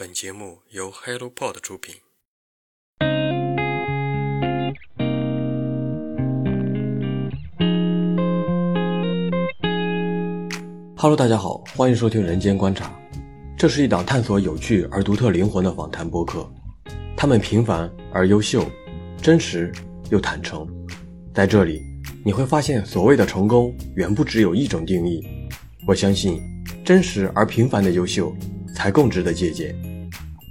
本节目由 HelloPod 出品。Hello，大家好，欢迎收听《人间观察》，这是一档探索有趣而独特灵魂的访谈播客。他们平凡而优秀，真实又坦诚。在这里，你会发现，所谓的成功远不只有一种定义。我相信，真实而平凡的优秀才更值得借鉴。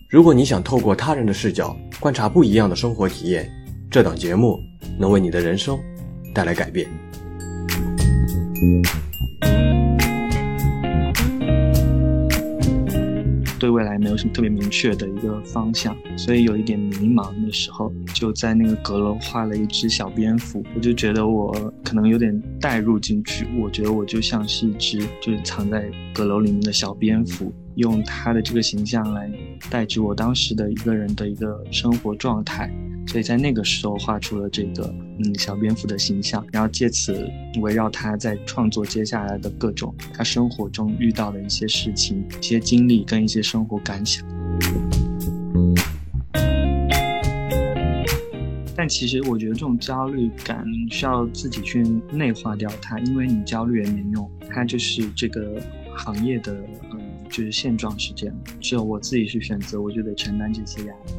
如果你想透过他人的视角观察不一样的生活体验，这档节目能为你的人生带来改变。对未来没有什么特别明确的一个方向，所以有一点迷茫。那时候就在那个阁楼画了一只小蝙蝠，我就觉得我可能有点代入进去。我觉得我就像是一只就是藏在阁楼里面的小蝙蝠，用他的这个形象来代指我当时的一个人的一个生活状态。所以在那个时候画出了这个嗯小蝙蝠的形象，然后借此围绕他在创作接下来的各种他生活中遇到的一些事情、一些经历跟一些生活感想。但其实我觉得这种焦虑感需要自己去内化掉它，因为你焦虑也没用，它就是这个行业的就是现状是这样，只有我自己去选择，我就得承担这些压力。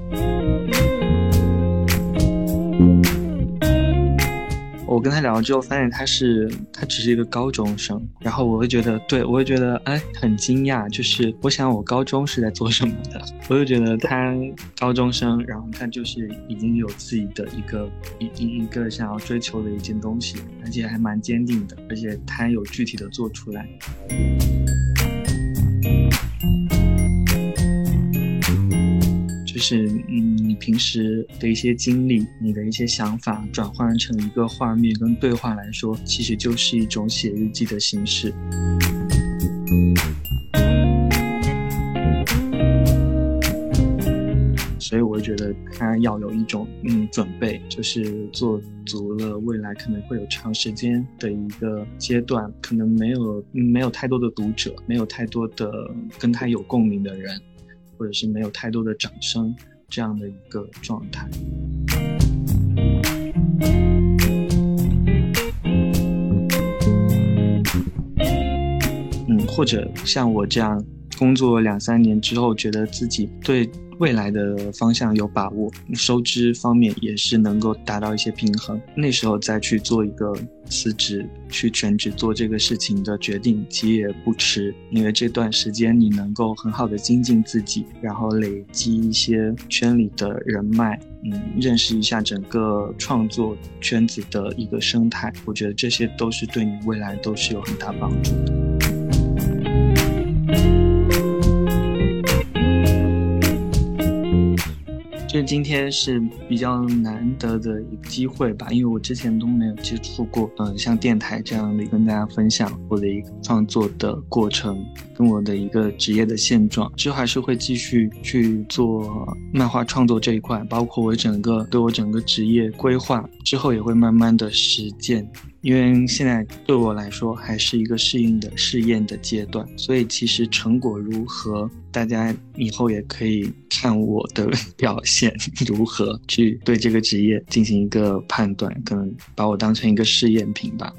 我跟他聊了之后，发现他是他只是一个高中生，然后我会觉得，对我会觉得，哎，很惊讶。就是我想我高中是在做什么的，我就觉得他高中生，然后他就是已经有自己的一个一一一个想要追求的一件东西，而且还蛮坚定的，而且他有具体的做出来。就是嗯，你平时的一些经历，你的一些想法，转换成一个画面跟对话来说，其实就是一种写日记的形式。所以我觉得他要有一种嗯准备，就是做足了未来可能会有长时间的一个阶段，可能没有没有太多的读者，没有太多的跟他有共鸣的人。或者是没有太多的掌声这样的一个状态，嗯，或者像我这样工作两三年之后，觉得自己对。未来的方向有把握，收支方面也是能够达到一些平衡。那时候再去做一个辞职，去全职做这个事情的决定，其实也不迟。因为这段时间你能够很好的精进自己，然后累积一些圈里的人脉，嗯，认识一下整个创作圈子的一个生态。我觉得这些都是对你未来都是有很大帮助的。就今天是比较难得的一个机会吧，因为我之前都没有接触过，嗯，像电台这样的跟大家分享我的一个创作的过程，跟我的一个职业的现状。之后还是会继续去做漫画创作这一块，包括我整个对我整个职业规划，之后也会慢慢的实践。因为现在对我来说还是一个适应的试验的阶段，所以其实成果如何，大家以后也可以看我的 表现如何，去对这个职业进行一个判断，可能把我当成一个试验品吧。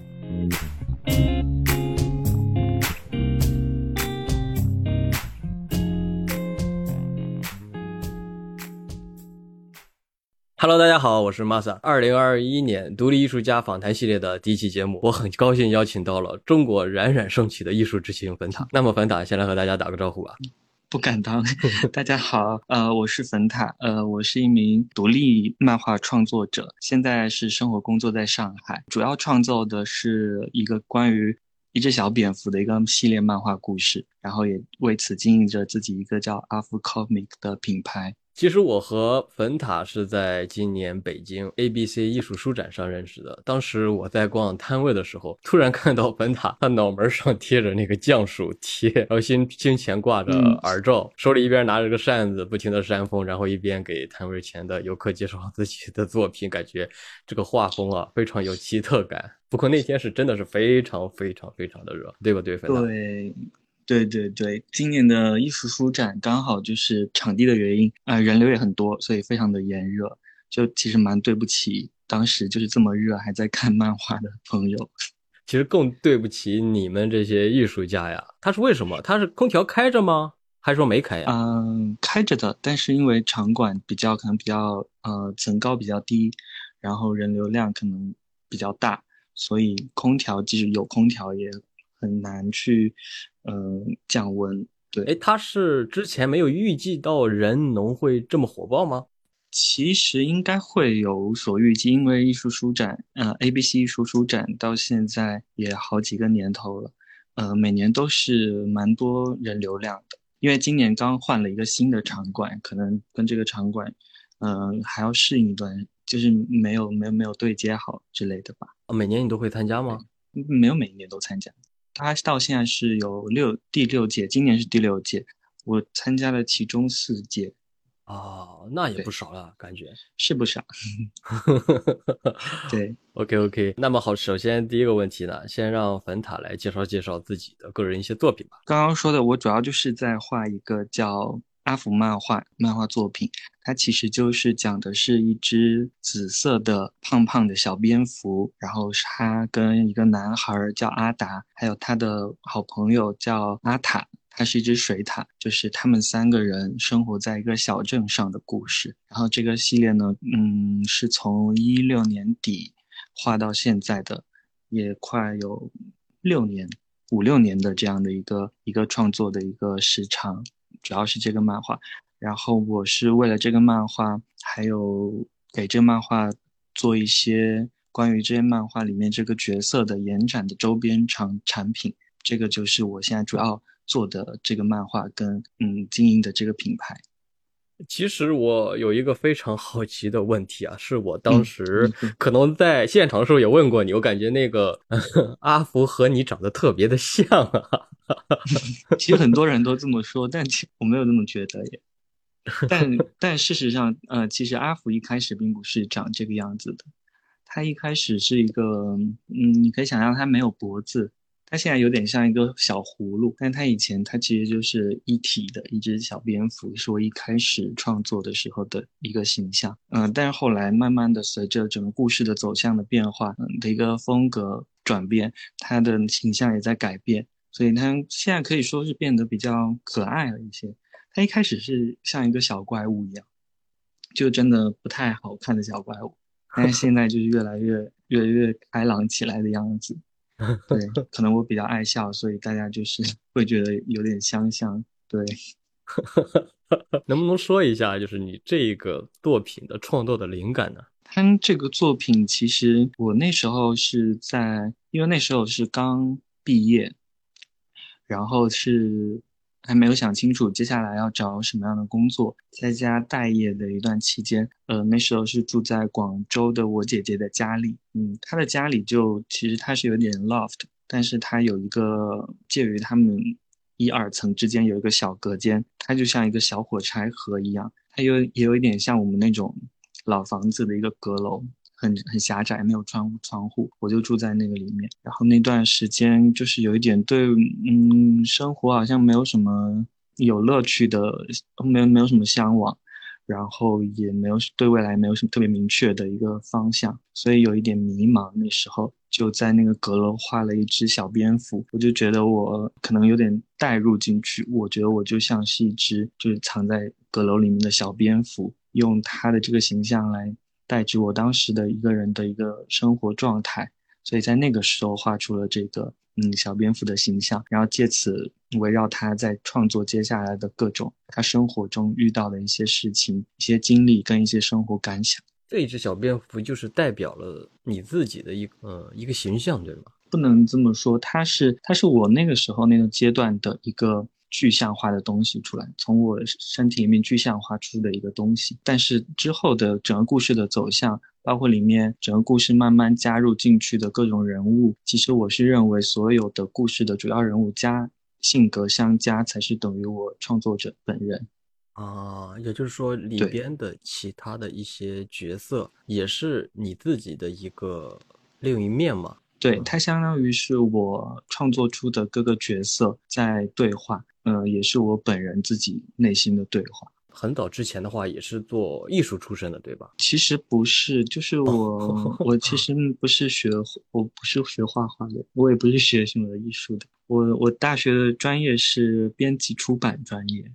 Hello，大家好，我是 Masa。二零二一年独立艺术家访谈系列的第一期节目，我很高兴邀请到了中国冉冉升起的艺术之星粉塔。那么粉塔先来和大家打个招呼吧。不敢当。大家好，呃，我是粉塔，呃，我是一名独立漫画创作者，现在是生活工作在上海，主要创作的是一个关于一只小蝙蝠的一个系列漫画故事，然后也为此经营着自己一个叫阿福 Comic 的品牌。其实我和粉塔是在今年北京 ABC 艺术书展上认识的。当时我在逛摊位的时候，突然看到粉塔，他脑门上贴着那个降暑贴，然后胸胸前挂着耳罩，手里一边拿着个扇子，不停的扇风，然后一边给摊位前的游客介绍自己的作品，感觉这个画风啊非常有奇特感。不过那天是真的是非常非常非常的热，对吧？对，粉塔。对。对对对，今年的艺术书展刚好就是场地的原因，啊，人流也很多，所以非常的炎热，就其实蛮对不起当时就是这么热还在看漫画的朋友。其实更对不起你们这些艺术家呀，他是为什么？他是空调开着吗？还是说没开呀？嗯，开着的，但是因为场馆比较可能比较呃层高比较低，然后人流量可能比较大，所以空调即使有空调也很难去嗯降温。对，哎，他是之前没有预计到人农会这么火爆吗？其实应该会有所预计，因为艺术书展，呃，A B C 艺术书展到现在也好几个年头了，呃，每年都是蛮多人流量的。因为今年刚换了一个新的场馆，可能跟这个场馆，嗯，还要适应一段，就是没有没有没有对接好之类的吧。每年你都会参加吗？没有每一年都参加，它到现在是有六第六届，今年是第六届，我参加了其中四届。哦，那也不少了，感觉 是不少。对，OK OK。那么好，首先第一个问题呢，先让粉塔来介绍介绍自己的个人一些作品吧。刚刚说的，我主要就是在画一个叫阿福漫画漫画作品，它其实就是讲的是一只紫色的胖胖的小蝙蝠，然后它跟一个男孩叫阿达，还有他的好朋友叫阿塔。它是一只水獭，就是他们三个人生活在一个小镇上的故事。然后这个系列呢，嗯，是从一六年底画到现在的，也快有六年、五六年的这样的一个一个创作的一个时长。主要是这个漫画，然后我是为了这个漫画，还有给这个漫画做一些关于这些漫画里面这个角色的延展的周边产产品。这个就是我现在主要。做的这个漫画跟嗯经营的这个品牌，其实我有一个非常好奇的问题啊，是我当时可能在现场的时候也问过你，我感觉那个 阿福和你长得特别的像啊。其实很多人都这么说，但其我没有这么觉得耶。但 但事实上，呃，其实阿福一开始并不是长这个样子的，他一开始是一个嗯，你可以想象他没有脖子。它现在有点像一个小葫芦，但它以前它其实就是一体的一只小蝙蝠，是我一开始创作的时候的一个形象。嗯，但是后来慢慢的随着整个故事的走向的变化，嗯的一个风格转变，它的形象也在改变，所以它现在可以说是变得比较可爱了一些。它一开始是像一个小怪物一样，就真的不太好看的小怪物，但是现在就是越来越越来越开朗起来的样子。对，可能我比较爱笑，所以大家就是 会觉得有点相像。对，能不能说一下，就是你这个作品的创作的灵感呢？他这个作品其实我那时候是在，因为那时候是刚毕业，然后是。还没有想清楚接下来要找什么样的工作，在家待业的一段期间，呃，那时候是住在广州的我姐姐的家里，嗯，她的家里就其实它是有点 loft，但是它有一个介于他们一二层之间有一个小隔间，它就像一个小火柴盒一样，它有也有一点像我们那种老房子的一个阁楼。很很狭窄，没有窗窗户，我就住在那个里面。然后那段时间就是有一点对，嗯，生活好像没有什么有乐趣的，没有没有什么向往，然后也没有对未来没有什么特别明确的一个方向，所以有一点迷茫。那时候就在那个阁楼画了一只小蝙蝠，我就觉得我可能有点带入进去，我觉得我就像是一只就是藏在阁楼里面的小蝙蝠，用它的这个形象来。代指我当时的一个人的一个生活状态，所以在那个时候画出了这个嗯小蝙蝠的形象，然后借此围绕他在创作接下来的各种他生活中遇到的一些事情、一些经历跟一些生活感想。这一只小蝙蝠就是代表了你自己的一个一个形象，对吗？不能这么说，它是它是我那个时候那个阶段的一个。具象化的东西出来，从我身体里面具象化出的一个东西。但是之后的整个故事的走向，包括里面整个故事慢慢加入进去的各种人物，其实我是认为所有的故事的主要人物加性格相加，才是等于我创作者本人。啊，也就是说里边的其他的一些角色，也是你自己的一个另一面嘛？对，它相当于是我创作出的各个角色在对话，呃，也是我本人自己内心的对话。很早之前的话，也是做艺术出身的，对吧？其实不是，就是我，我其实 不是学，我不是学画画的，我也不是学什么艺术的。我我大学的专业是编辑出版专业，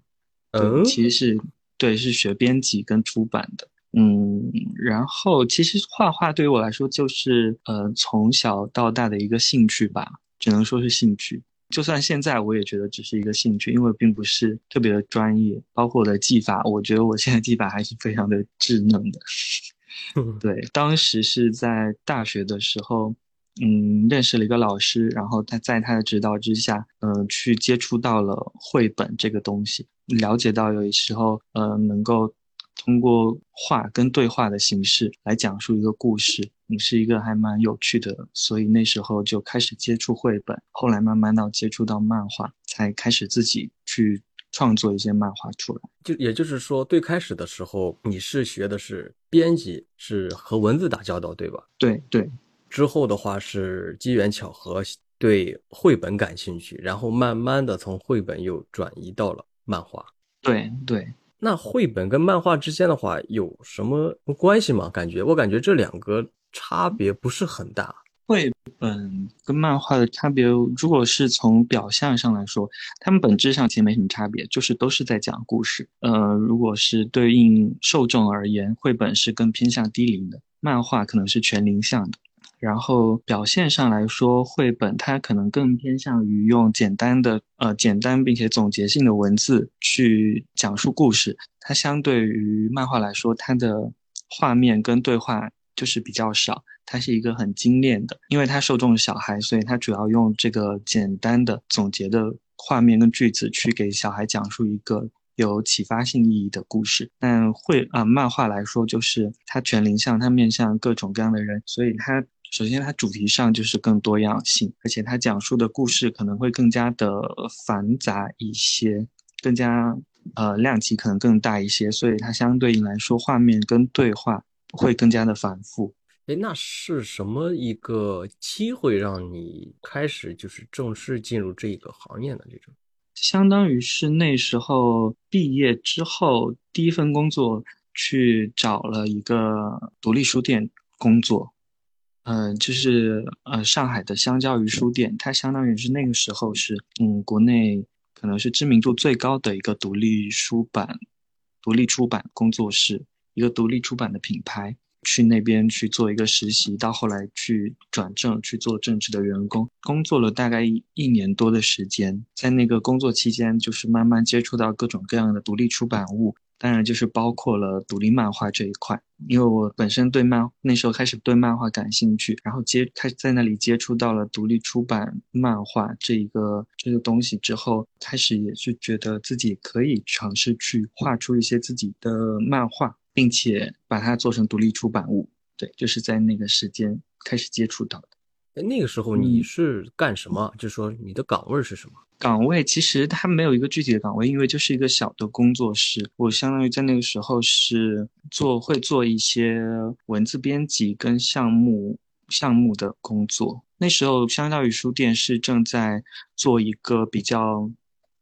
嗯，其实是对，是学编辑跟出版的。嗯，然后其实画画对于我来说就是呃从小到大的一个兴趣吧，只能说是兴趣。就算现在我也觉得只是一个兴趣，因为并不是特别的专业。包括我的技法，我觉得我现在技法还是非常的稚嫩的。对，当时是在大学的时候，嗯，认识了一个老师，然后他在他的指导之下，嗯，去接触到了绘本这个东西，了解到有时候，呃，能够。通过画跟对话的形式来讲述一个故事，你是一个还蛮有趣的，所以那时候就开始接触绘本，后来慢慢到接触到漫画，才开始自己去创作一些漫画出来。就也就是说，最开始的时候你是学的是编辑，是和文字打交道，对吧？对对。之后的话是机缘巧合，对绘本感兴趣，然后慢慢的从绘本又转移到了漫画。对对。那绘本跟漫画之间的话有什么关系吗？感觉我感觉这两个差别不是很大。绘本跟漫画的差别，如果是从表象上来说，它们本质上其实没什么差别，就是都是在讲故事。呃，如果是对应受众而言，绘本是更偏向低龄的，漫画可能是全龄向的。然后表现上来说，绘本它可能更偏向于用简单的、呃简单并且总结性的文字去讲述故事。它相对于漫画来说，它的画面跟对话就是比较少。它是一个很精炼的，因为它受众小孩，所以它主要用这个简单的总结的画面跟句子去给小孩讲述一个有启发性意义的故事。但绘啊漫画来说，就是它全龄向，它面向各种各样的人，所以它。首先，它主题上就是更多样性，而且它讲述的故事可能会更加的繁杂一些，更加呃量级可能更大一些，所以它相对应来说，画面跟对话会更加的反复。哎，那是什么一个机会让你开始就是正式进入这个行业呢？这种，相当于是那时候毕业之后第一份工作，去找了一个独立书店工作。嗯，就是呃，上海的相交于书店，它相当于是那个时候是嗯，国内可能是知名度最高的一个独立书版、独立出版工作室，一个独立出版的品牌。去那边去做一个实习，到后来去转正去做正式的员工，工作了大概一年多的时间。在那个工作期间，就是慢慢接触到各种各样的独立出版物。当然，就是包括了独立漫画这一块，因为我本身对漫那时候开始对漫画感兴趣，然后接开始在那里接触到了独立出版漫画这一个这个东西之后，开始也是觉得自己可以尝试去画出一些自己的漫画，并且把它做成独立出版物。对，就是在那个时间开始接触到的。哎，那个时候你是干什么？就是说你的岗位是什么？岗位其实它没有一个具体的岗位，因为就是一个小的工作室。我相当于在那个时候是做会做一些文字编辑跟项目项目的工作。那时候相当于书店是正在做一个比较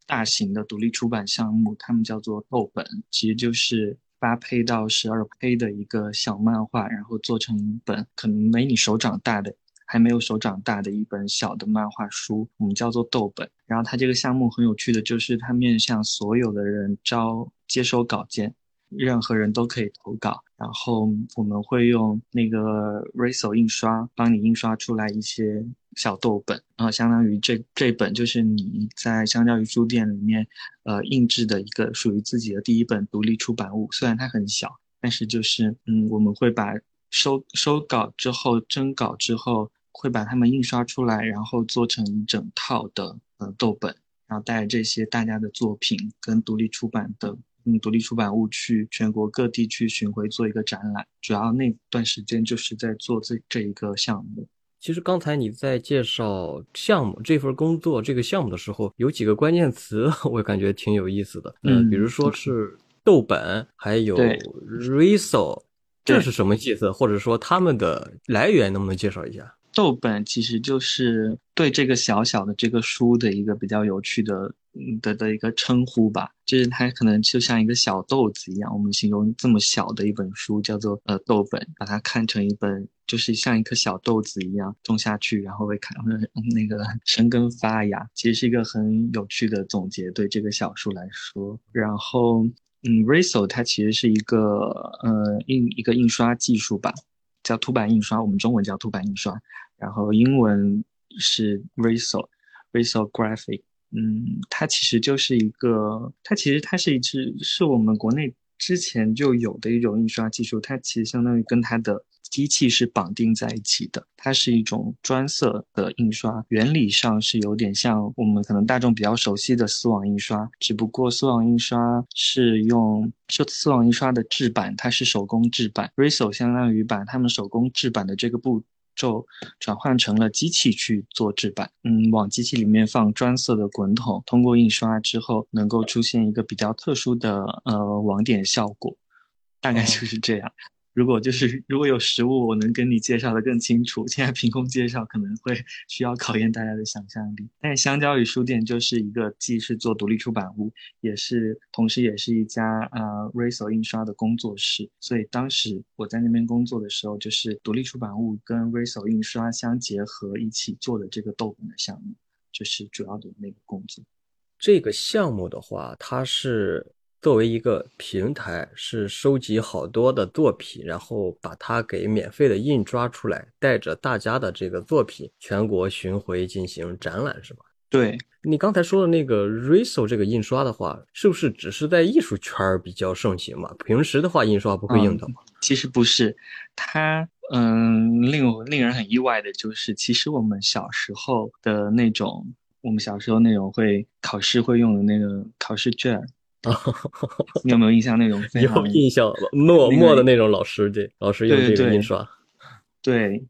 大型的独立出版项目，他们叫做豆本，其实就是八配到十二 K 的一个小漫画，然后做成一本可能没你手掌大的。还没有手掌大的一本小的漫画书，我们叫做豆本。然后它这个项目很有趣的就是，它面向所有的人招接收稿件，任何人都可以投稿。然后我们会用那个 Riso 印刷帮你印刷出来一些小豆本，然后相当于这这本就是你在相较于书店里面，呃，印制的一个属于自己的第一本独立出版物。虽然它很小，但是就是嗯，我们会把收收稿之后征稿之后。会把它们印刷出来，然后做成一整套的呃豆本，然后带这些大家的作品跟独立出版的嗯独立出版物去全国各地去巡回做一个展览。主要那段时间就是在做这这一个项目。其实刚才你在介绍项目这份工作这个项目的时候，有几个关键词 我感觉挺有意思的。嗯，比如说是豆本，还有 Riso，这是什么意思？或者说他们的来源能不能介绍一下？豆本其实就是对这个小小的这个书的一个比较有趣的的的一个称呼吧，就是它可能就像一个小豆子一样，我们形容这么小的一本书叫做呃豆本，把它看成一本就是像一颗小豆子一样种下去，然后会看那个生根发芽，其实是一个很有趣的总结对这个小书来说。然后嗯 r i s o 它其实是一个呃印一个印刷技术吧，叫凸版印刷，我们中文叫凸版印刷。然后英文是 Risol，Risographic，嗯，它其实就是一个，它其实它是一支是我们国内之前就有的一种印刷技术，它其实相当于跟它的机器是绑定在一起的，它是一种专色的印刷，原理上是有点像我们可能大众比较熟悉的丝网印刷，只不过丝网印刷是用就丝网印刷的制版，它是手工制版 Riso 相当于把他们手工制版的这个步。就转换成了机器去做制版，嗯，往机器里面放专色的滚筒，通过印刷之后，能够出现一个比较特殊的呃网点效果，大概就是这样。如果就是如果有实物，我能跟你介绍的更清楚。现在凭空介绍可能会需要考验大家的想象力。但是香蕉与书店，就是一个既是做独立出版物，也是同时也是一家啊 r a s o 印刷的工作室。所以当时我在那边工作的时候，就是独立出版物跟 r a s o 印刷相结合一起做的这个豆本的项目，就是主要的那个工作。这个项目的话，它是。作为一个平台，是收集好多的作品，然后把它给免费的印刷出来，带着大家的这个作品全国巡回进行展览，是吧？对你刚才说的那个 Risol 这个印刷的话，是不是只是在艺术圈比较盛行嘛？平时的话，印刷不会用的吗？其实不是，它嗯，令我令人很意外的就是，其实我们小时候的那种，我们小时候那种会考试会用的那个考试卷。你有没有印象那种？有印象，墨墨的那种老师，对，老师用这个印刷。对，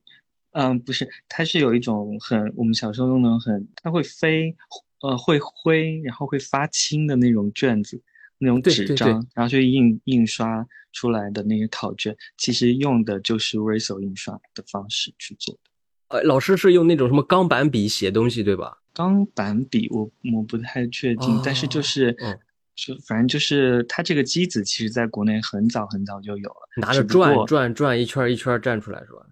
嗯，不是，它是有一种很，我们小时候用的很，它会飞，呃，会灰，然后会发青的那种卷子，那种纸张，然后去印印刷出来的那些考卷，其实用的就是 Risol 印刷的方式去做的。呃，老师是用那种什么钢板笔写东西，对吧？钢板笔，我我不太确定，但是就是。就反正就是它这个机子，其实在国内很早很早就有了，拿着转转转一圈一圈转出来是吧？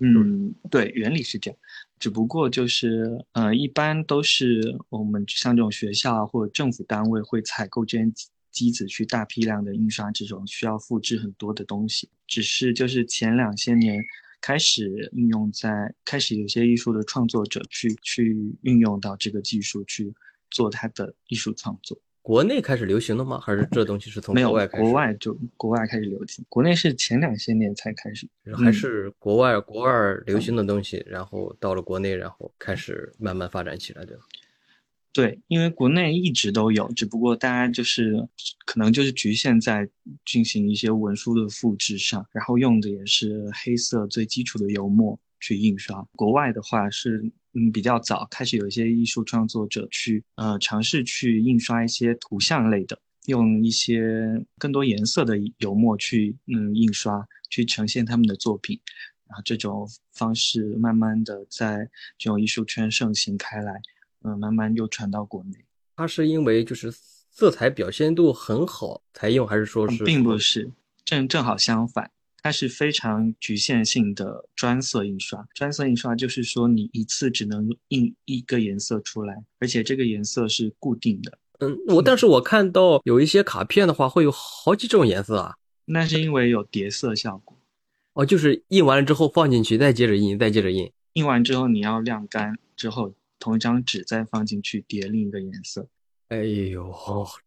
嗯，对，原理是这样，只不过就是呃，一般都是我们像这种学校或者政府单位会采购这些机子去大批量的印刷这种需要复制很多的东西。只是就是前两些年开始运用在开始有些艺术的创作者去去运用到这个技术去做他的艺术创作。国内开始流行的吗？还是这东西是从国外开始？国外就国外开始流行，国内是前两些年才开始。还是国外国外流行的东西，然后到了国内，然后开始慢慢发展起来的。对，因为国内一直都有，只不过大家就是可能就是局限在进行一些文书的复制上，然后用的也是黑色最基础的油墨去印刷。国外的话是。嗯，比较早开始有一些艺术创作者去呃尝试去印刷一些图像类的，用一些更多颜色的油墨去嗯印刷，去呈现他们的作品，然后这种方式慢慢的在这种艺术圈盛行开来，嗯，慢慢又传到国内。它是因为就是色彩表现度很好才用，还是说是？并不是，正正好相反。它是非常局限性的专色印刷。专色印刷就是说，你一次只能印一个颜色出来，而且这个颜色是固定的。嗯，我但是我看到有一些卡片的话，会有好几种颜色啊。那是因为有叠色效果。哦，就是印完了之后放进去，再接着印，再接着印。印完之后你要晾干之后，同一张纸再放进去叠另一个颜色。哎呦，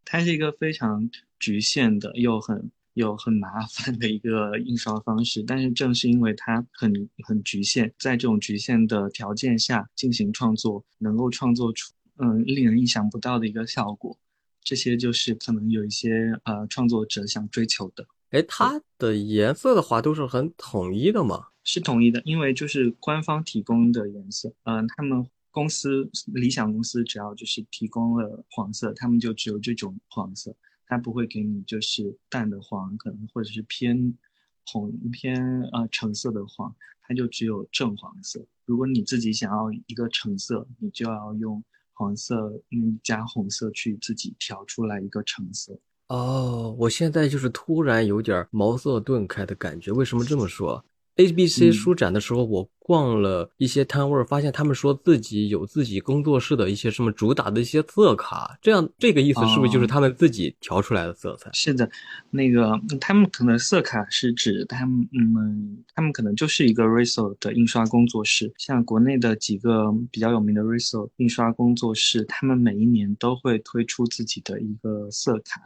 它是一个非常局限的，又很。有很麻烦的一个印刷方式，但是正是因为它很很局限，在这种局限的条件下进行创作，能够创作出嗯令人意想不到的一个效果，这些就是可能有一些呃创作者想追求的。哎，它的颜色的话都是很统一的吗？是统一的，因为就是官方提供的颜色，嗯，他们公司理想公司只要就是提供了黄色，他们就只有这种黄色。它不会给你就是淡的黄，可能或者是偏红偏呃橙色的黄，它就只有正黄色。如果你自己想要一个橙色，你就要用黄色嗯加红色去自己调出来一个橙色。哦，我现在就是突然有点茅塞顿开的感觉。为什么这么说？A B C 书展的时候，我。逛了一些摊位，发现他们说自己有自己工作室的一些什么主打的一些色卡，这样这个意思是不是就是他们自己调出来的色彩？是的，那个他们可能色卡是指他们，嗯，他们可能就是一个 Riso 的印刷工作室，像国内的几个比较有名的 Riso 印刷工作室，他们每一年都会推出自己的一个色卡，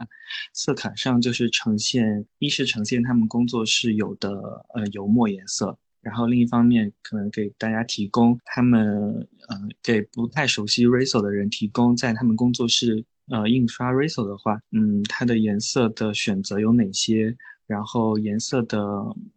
色卡上就是呈现，一是呈现他们工作室有的呃油墨颜颜色。然后另一方面，可能给大家提供他们，呃，给不太熟悉 Riso 的人提供，在他们工作室，呃，印刷 Riso 的话，嗯，它的颜色的选择有哪些？然后颜色的，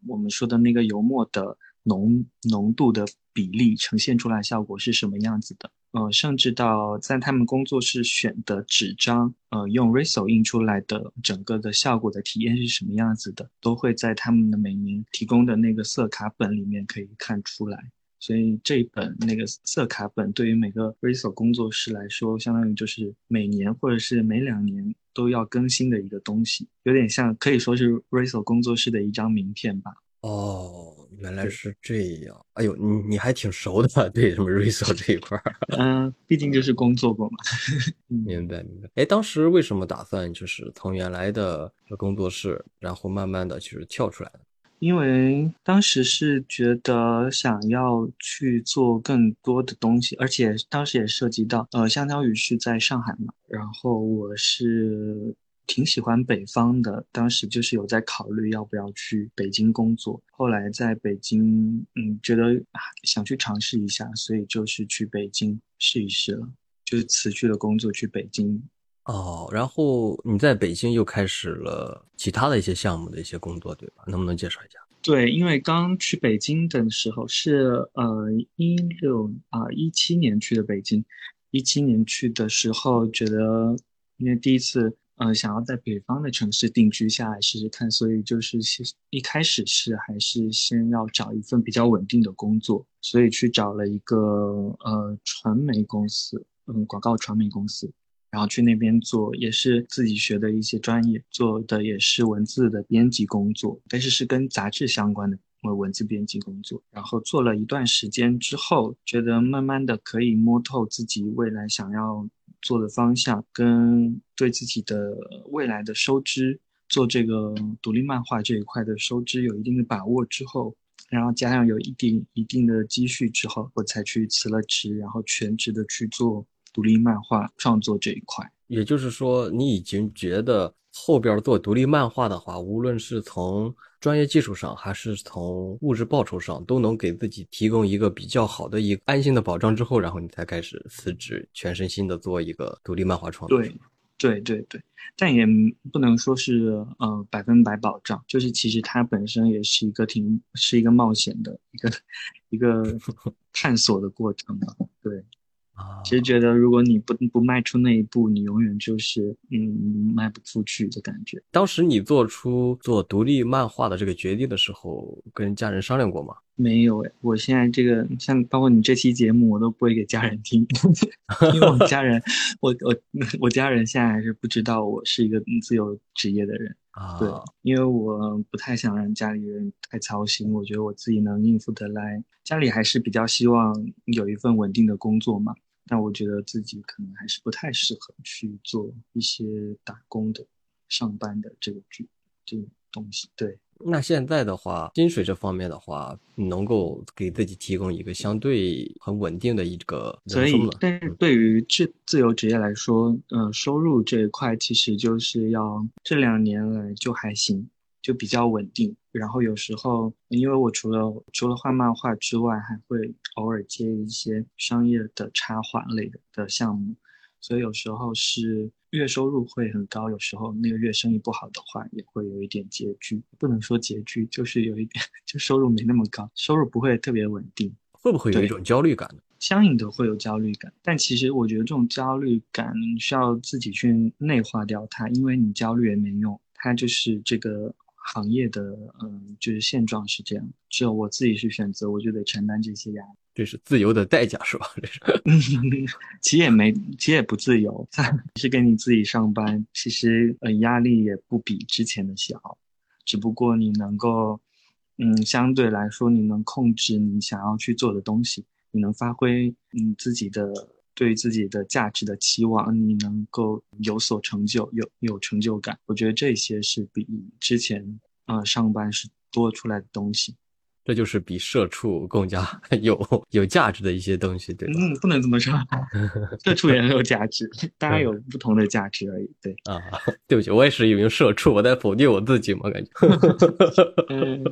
我们说的那个油墨的浓浓度的比例呈现出来效果是什么样子的？呃，甚至到在他们工作室选的纸张，呃，用 Riso 印出来的整个的效果的体验是什么样子的，都会在他们的每年提供的那个色卡本里面可以看出来。所以这一本那个色卡本对于每个 Riso 工作室来说，相当于就是每年或者是每两年都要更新的一个东西，有点像可以说是 Riso 工作室的一张名片吧。哦，原来是这样。哎呦，你你还挺熟的，对什么 r e s o 这一块儿。嗯，毕竟就是工作过嘛。明白明白。哎，当时为什么打算就是从原来的工作室，然后慢慢的就是跳出来的？因为当时是觉得想要去做更多的东西，而且当时也涉及到，呃，相当于是在上海嘛，然后我是。挺喜欢北方的，当时就是有在考虑要不要去北京工作。后来在北京，嗯，觉得啊想去尝试一下，所以就是去北京试一试了，就是辞去了工作去北京。哦，然后你在北京又开始了其他的一些项目的一些工作，对吧？能不能介绍一下？对，因为刚去北京的时候是呃一六啊一七年去的北京，一七年去的时候觉得因为第一次。呃，想要在北方的城市定居下来试试看，所以就是先一开始是还是先要找一份比较稳定的工作，所以去找了一个呃传媒公司，嗯，广告传媒公司，然后去那边做，也是自己学的一些专业，做的也是文字的编辑工作，但是是跟杂志相关的文文字编辑工作。然后做了一段时间之后，觉得慢慢的可以摸透自己未来想要。做的方向跟对自己的未来的收支做这个独立漫画这一块的收支有一定的把握之后，然后加上有一定一定的积蓄之后，我才去辞了职，然后全职的去做独立漫画创作这一块。也就是说，你已经觉得后边做独立漫画的话，无论是从专业技术上，还是从物质报酬上，都能给自己提供一个比较好的一个安心的保障。之后，然后你才开始辞职，全身心的做一个独立漫画创作。对，对，对，对。但也不能说是呃百分百保障，就是其实它本身也是一个挺是一个冒险的一个一个 探索的过程吧。对。其实觉得，如果你不不迈出那一步，你永远就是嗯迈不出去的感觉。当时你做出做独立漫画的这个决定的时候，跟家人商量过吗？没有诶，我现在这个像包括你这期节目，我都不会给家人听，因为我家人，我我我家人现在还是不知道我是一个自由职业的人啊。对，因为我不太想让家里人太操心，我觉得我自己能应付得来。家里还是比较希望有一份稳定的工作嘛。但我觉得自己可能还是不太适合去做一些打工的、上班的这个剧这个东西。对，那现在的话，薪水这方面的话，能够给自己提供一个相对很稳定的一个所以，但是对于自自由职业来说，呃，收入这一块其实就是要这两年来就还行。就比较稳定，然后有时候，因为我除了除了画漫画之外，还会偶尔接一些商业的插画类的的项目，所以有时候是月收入会很高，有时候那个月生意不好的话，也会有一点拮据，不能说拮据，就是有一点 就收入没那么高，收入不会特别稳定，会不会有一种焦虑感呢？相应的会有焦虑感，但其实我觉得这种焦虑感需要自己去内化掉它，因为你焦虑也没用，它就是这个。行业的嗯，就是现状是这样，只有我自己去选择，我就得承担这些压力。这是自由的代价，是吧？这是，其实也没，其实也不自由，是跟你自己上班，其实呃压力也不比之前的小，只不过你能够，嗯，相对来说你能控制你想要去做的东西，你能发挥你自己的对自己的价值的期望，你能够有所成就，有有成就感，我觉得这些是比之前呃上班是多出来的东西。这就是比社畜更加 有有价值的一些东西，对吧？嗯，不能这么说，社畜也很有价值，大家有不同的价值而已。对啊，对不起，我也是一名社畜，我在否定我自己嘛，感觉。嗯。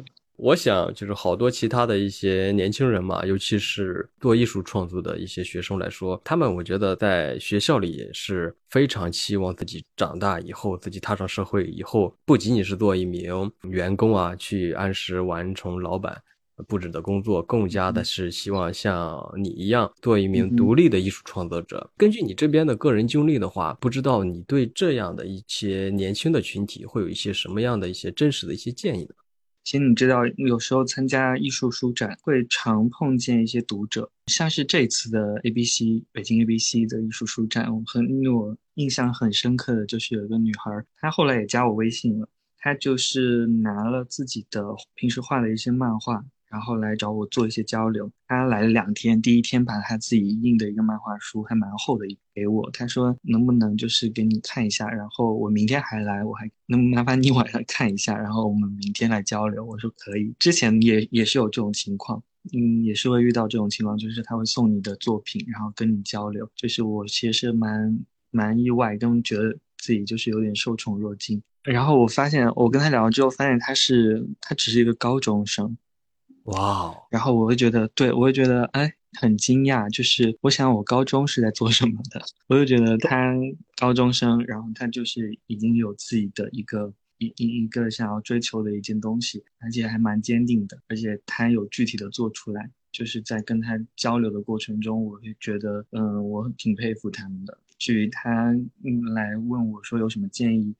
我想，就是好多其他的一些年轻人嘛，尤其是做艺术创作的一些学生来说，他们我觉得在学校里也是非常期望自己长大以后，自己踏上社会以后，不仅仅是做一名员工啊，去按时完成老板布置的工作，更加的是希望像你一样做一名独立的艺术创作者。根据你这边的个人经历的话，不知道你对这样的一些年轻的群体会有一些什么样的一些真实的一些建议呢？其实你知道，有时候参加艺术书展会常碰见一些读者，像是这次的 A B C 北京 A B C 的艺术书展，我很我印象很深刻的就是有一个女孩，她后来也加我微信了，她就是拿了自己的平时画的一些漫画。然后来找我做一些交流。他来了两天，第一天把他自己印的一个漫画书，还蛮厚的，给我。他说能不能就是给你看一下，然后我明天还来，我还能麻烦你 晚上看一下，然后我们明天来交流。我说可以。之前也也是有这种情况，嗯，也是会遇到这种情况，就是他会送你的作品，然后跟你交流。就是我其实蛮蛮意外，跟觉得自己就是有点受宠若惊。然后我发现，我跟他聊了之后，发现他是他只是一个高中生。哇哦，然后我会觉得，对我会觉得，哎，很惊讶。就是我想，我高中是在做什么的？我就觉得他高中生，然后他就是已经有自己的一个一一一个想要追求的一件东西，而且还蛮坚定的，而且他有具体的做出来。就是在跟他交流的过程中，我会觉得，嗯，我挺佩服他们的。至于他嗯来问我说有什么建议？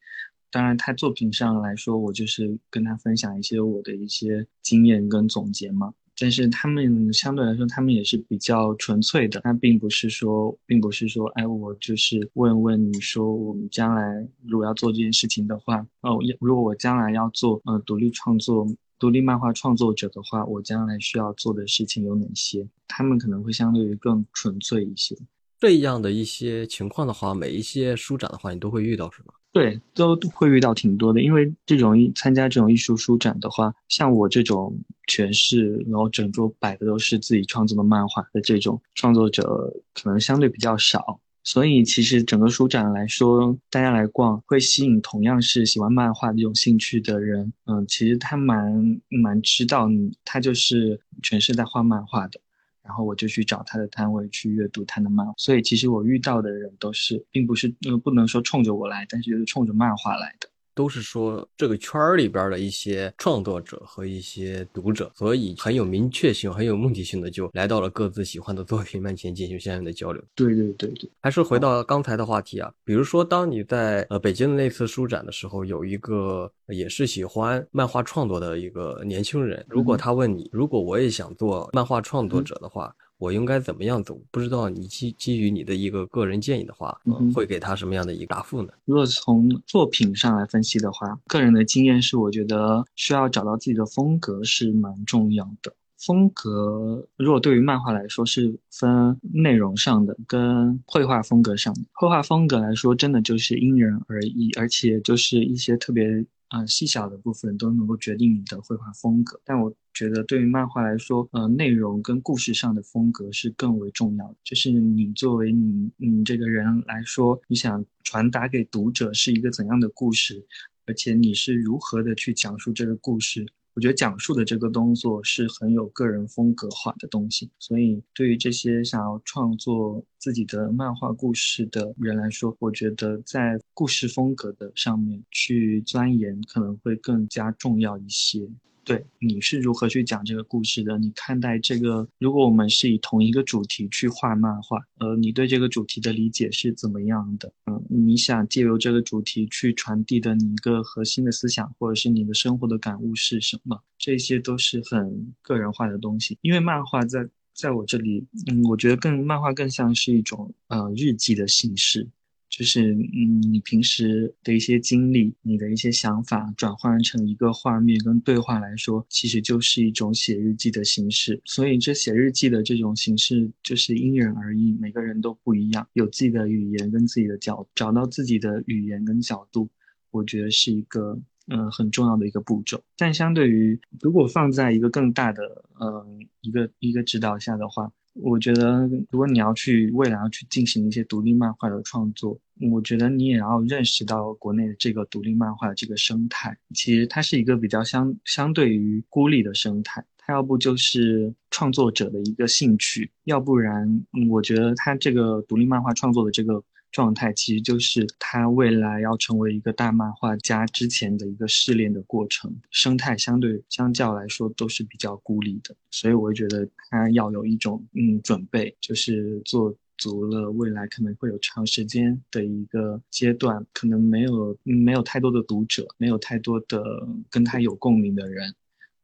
当然，他作品上来说，我就是跟他分享一些我的一些经验跟总结嘛。但是他们相对来说，他们也是比较纯粹的。他并不是说，并不是说，哎，我就是问问你说，我们将来如果要做这件事情的话，哦，如果我将来要做呃独立创作、独立漫画创作者的话，我将来需要做的事情有哪些？他们可能会相对于更纯粹一些。这样的一些情况的话，每一些书展的话，你都会遇到，是吗？对，都会遇到挺多的。因为这种参加这种艺术书展的话，像我这种全是，然后整桌摆的都是自己创作的漫画的这种创作者，可能相对比较少。所以其实整个书展来说，大家来逛会吸引同样是喜欢漫画这种兴趣的人。嗯，其实他蛮蛮知道你，他就是全是在画漫画的。然后我就去找他的摊位去阅读他的漫画，所以其实我遇到的人都是，并不是，呃，不能说冲着我来，但是就是冲着漫画来的。都是说这个圈儿里边的一些创作者和一些读者，所以很有明确性、很有目的性的就来到了各自喜欢的作品面前进行相应的交流。对对对对，还是回到刚才的话题啊，比如说当你在呃北京的那次书展的时候，有一个也是喜欢漫画创作的一个年轻人，如果他问你，如果我也想做漫画创作者的话。我应该怎么样走？不知道你基基于你的一个个人建议的话，会给他什么样的一个答复呢？如果从作品上来分析的话，个人的经验是，我觉得需要找到自己的风格是蛮重要的。风格如果对于漫画来说是分内容上的跟绘画风格上的。绘画风格来说，真的就是因人而异，而且就是一些特别。啊，细小的部分都能够决定你的绘画风格，但我觉得对于漫画来说，呃，内容跟故事上的风格是更为重要的。就是你作为你你这个人来说，你想传达给读者是一个怎样的故事，而且你是如何的去讲述这个故事。我觉得讲述的这个动作是很有个人风格化的东西，所以对于这些想要创作自己的漫画故事的人来说，我觉得在故事风格的上面去钻研可能会更加重要一些。对，你是如何去讲这个故事的？你看待这个，如果我们是以同一个主题去画漫画，呃，你对这个主题的理解是怎么样的？嗯，你想借由这个主题去传递的你一个核心的思想，或者是你的生活的感悟是什么？这些都是很个人化的东西。因为漫画在在我这里，嗯，我觉得更漫画更像是一种呃日记的形式。就是嗯，你平时的一些经历，你的一些想法，转换成一个画面跟对话来说，其实就是一种写日记的形式。所以这写日记的这种形式就是因人而异，每个人都不一样，有自己的语言跟自己的角，找到自己的语言跟角度，我觉得是一个嗯很重要的一个步骤。但相对于如果放在一个更大的嗯一个一个指导下的话。我觉得，如果你要去未来要去进行一些独立漫画的创作，我觉得你也要认识到国内的这个独立漫画的这个生态，其实它是一个比较相相对于孤立的生态，它要不就是创作者的一个兴趣，要不然，我觉得它这个独立漫画创作的这个。状态其实就是他未来要成为一个大漫画家之前的一个试炼的过程，生态相对相较来说都是比较孤立的，所以我会觉得他要有一种嗯准备，就是做足了未来可能会有长时间的一个阶段，可能没有没有太多的读者，没有太多的跟他有共鸣的人，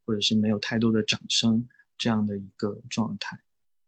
或者是没有太多的掌声这样的一个状态。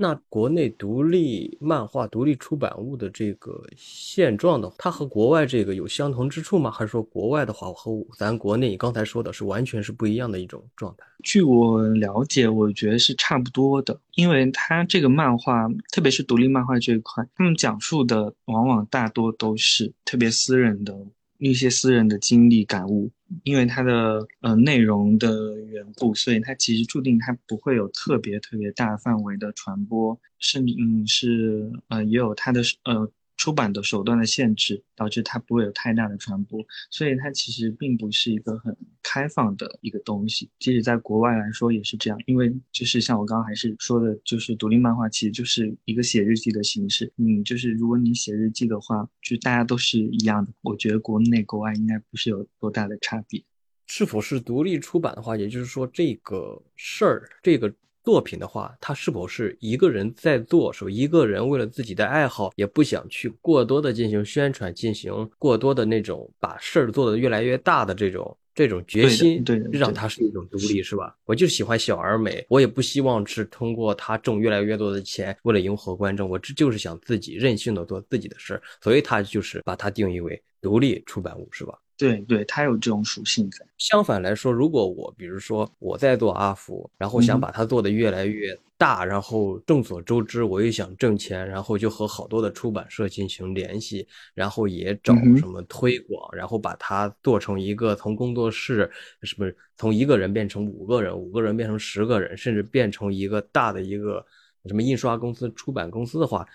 那国内独立漫画、独立出版物的这个现状的，它和国外这个有相同之处吗？还是说国外的话和咱国内你刚才说的是完全是不一样的一种状态？据我了解，我觉得是差不多的，因为它这个漫画，特别是独立漫画这一块，他们讲述的往往大多都是特别私人的。一些私人的经历感悟，因为它的呃内容的缘故，所以它其实注定它不会有特别特别大范围的传播，甚至嗯是呃也有它的呃。出版的手段的限制，导致它不会有太大的传播，所以它其实并不是一个很开放的一个东西。即使在国外来说也是这样，因为就是像我刚刚还是说的，就是独立漫画其实就是一个写日记的形式。嗯，就是如果你写日记的话，就大家都是一样的。我觉得国内国外应该不是有多大的差别。是否是独立出版的话，也就是说这个事儿，这个。作品的话，他是否是一个人在做？是一个人为了自己的爱好，也不想去过多的进行宣传，进行过多的那种把事儿做得越来越大的这种这种决心，对，让他是一种独立，是吧？我就喜欢小而美，我也不希望是通过他挣越来越多的钱，为了迎合观众，我这就是想自己任性的做自己的事儿，所以他就是把它定义为独立出版物，是吧？对对，它有这种属性在。相反来说，如果我比如说我在做阿福，然后想把它做得越来越大，然后众所周知，我又想挣钱，然后就和好多的出版社进行联系，然后也找什么推广，然后把它做成一个从工作室是不是从一个人变成五个人，五个人变成十个人，甚至变成一个大的一个什么印刷公司、出版公司的话，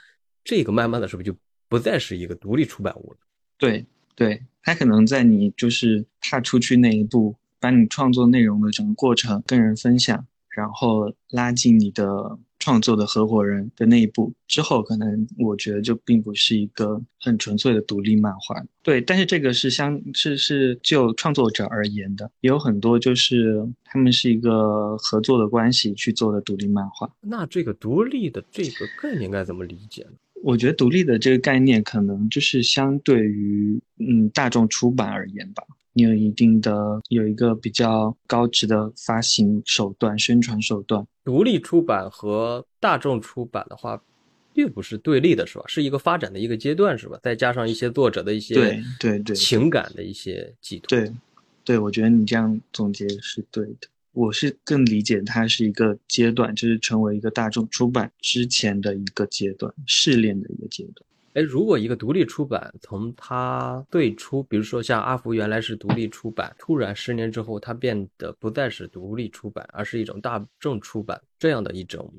这个慢慢的是不是就不再是一个独立出版物了？对。对他可能在你就是踏出去那一步，把你创作内容的整个过程跟人分享，然后拉近你的创作的合伙人的那一步之后，可能我觉得就并不是一个很纯粹的独立漫画。对，但是这个是相是是就创作者而言的，也有很多就是他们是一个合作的关系去做的独立漫画。那这个独立的这个概念该怎么理解呢？我觉得独立的这个概念，可能就是相对于嗯大众出版而言吧，你有一定的有一个比较高级的发行手段、宣传手段。独立出版和大众出版的话，并不是对立的，是吧？是一个发展的一个阶段，是吧？再加上一些作者的一些对对对情感的一些寄托。对，对我觉得你这样总结是对的。我是更理解它是一个阶段，就是成为一个大众出版之前的一个阶段，试炼的一个阶段。哎，如果一个独立出版从它最初，比如说像阿福原来是独立出版，突然十年之后它变得不再是独立出版，而是一种大众出版这样的一种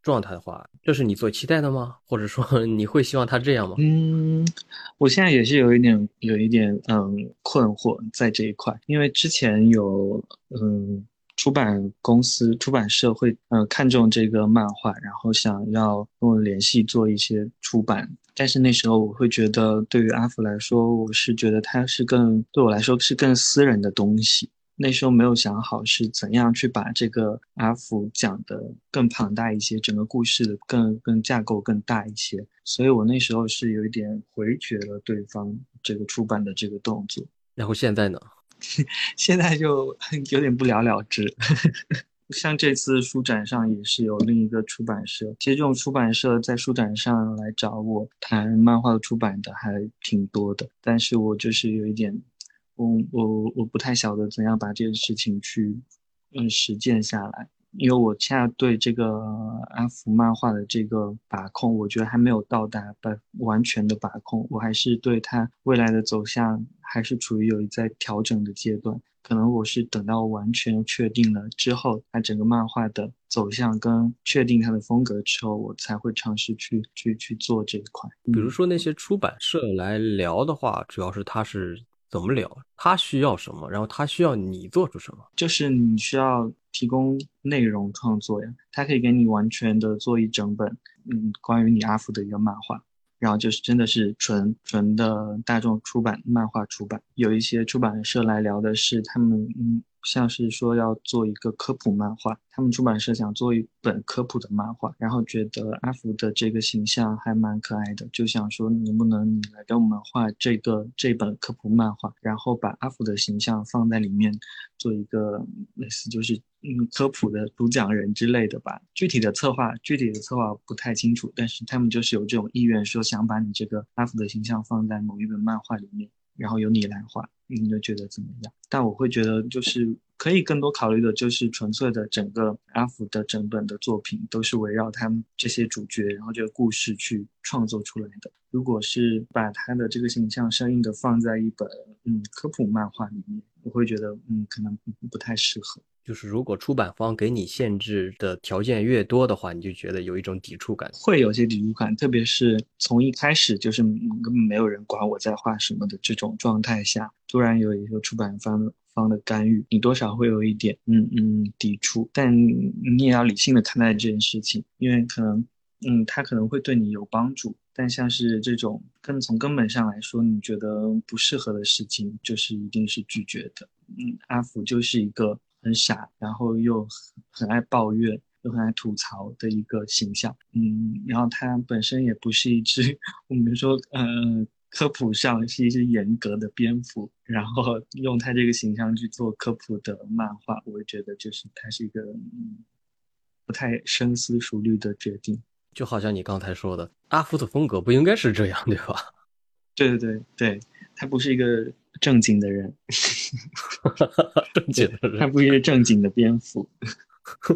状态的话，这是你所期待的吗？或者说 你会希望它这样吗？嗯，我现在也是有一点有一点嗯困惑在这一块，因为之前有嗯。出版公司、出版社会呃看中这个漫画，然后想要跟我联系做一些出版。但是那时候我会觉得，对于阿福来说，我是觉得它是更对我来说是更私人的东西。那时候没有想好是怎样去把这个阿福讲的更庞大一些，整个故事的更更架构更大一些。所以我那时候是有一点回绝了对方这个出版的这个动作。然后现在呢？现在就有点不了了之。像这次书展上也是有另一个出版社，其实这种出版社在书展上来找我谈漫画出版的还挺多的，但是我就是有一点，我我我不太晓得怎样把这件事情去嗯实践下来。因为我现在对这个阿福漫画的这个把控，我觉得还没有到达把完全的把控，我还是对它未来的走向还是处于有在调整的阶段。可能我是等到完全确定了之后，它整个漫画的走向跟确定它的风格之后，我才会尝试去去去做这一块。比如说那些出版社来聊的话，主要是他是。怎么聊？他需要什么？然后他需要你做出什么？就是你需要提供内容创作呀，他可以给你完全的做一整本，嗯，关于你阿福的一个漫画，然后就是真的是纯纯的大众出版漫画出版。有一些出版社来聊的是他们，嗯。像是说要做一个科普漫画，他们出版社想做一本科普的漫画，然后觉得阿福的这个形象还蛮可爱的，就想说能不能你来给我们画这个这本科普漫画，然后把阿福的形象放在里面，做一个类似就是嗯科普的主讲人之类的吧。具体的策划具体的策划不太清楚，但是他们就是有这种意愿，说想把你这个阿福的形象放在某一本漫画里面。然后由你来画，你们觉得怎么样？但我会觉得，就是可以更多考虑的，就是纯粹的整个阿福的整本的作品都是围绕他们这些主角，然后这个故事去创作出来的。如果是把他的这个形象生硬的放在一本嗯科普漫画里面，我会觉得嗯可能不太适合。就是如果出版方给你限制的条件越多的话，你就觉得有一种抵触感，会有些抵触感。特别是从一开始就是根本没有人管我在画什么的这种状态下，突然有一个出版方方的干预，你多少会有一点嗯嗯抵触。但你也要理性的看待这件事情，因为可能嗯他可能会对你有帮助，但像是这种根从根本上来说，你觉得不适合的事情，就是一定是拒绝的。嗯，阿福就是一个。很傻，然后又很爱抱怨，又很爱吐槽的一个形象。嗯，然后他本身也不是一只我们说，呃，科普上是一只严格的蝙蝠。然后用他这个形象去做科普的漫画，我觉得就是他是一个不太深思熟虑的决定。就好像你刚才说的，阿福的风格不应该是这样，对吧？对对对对，他不是一个。正经的人，正经的人，他不是一个正经的蝙蝠。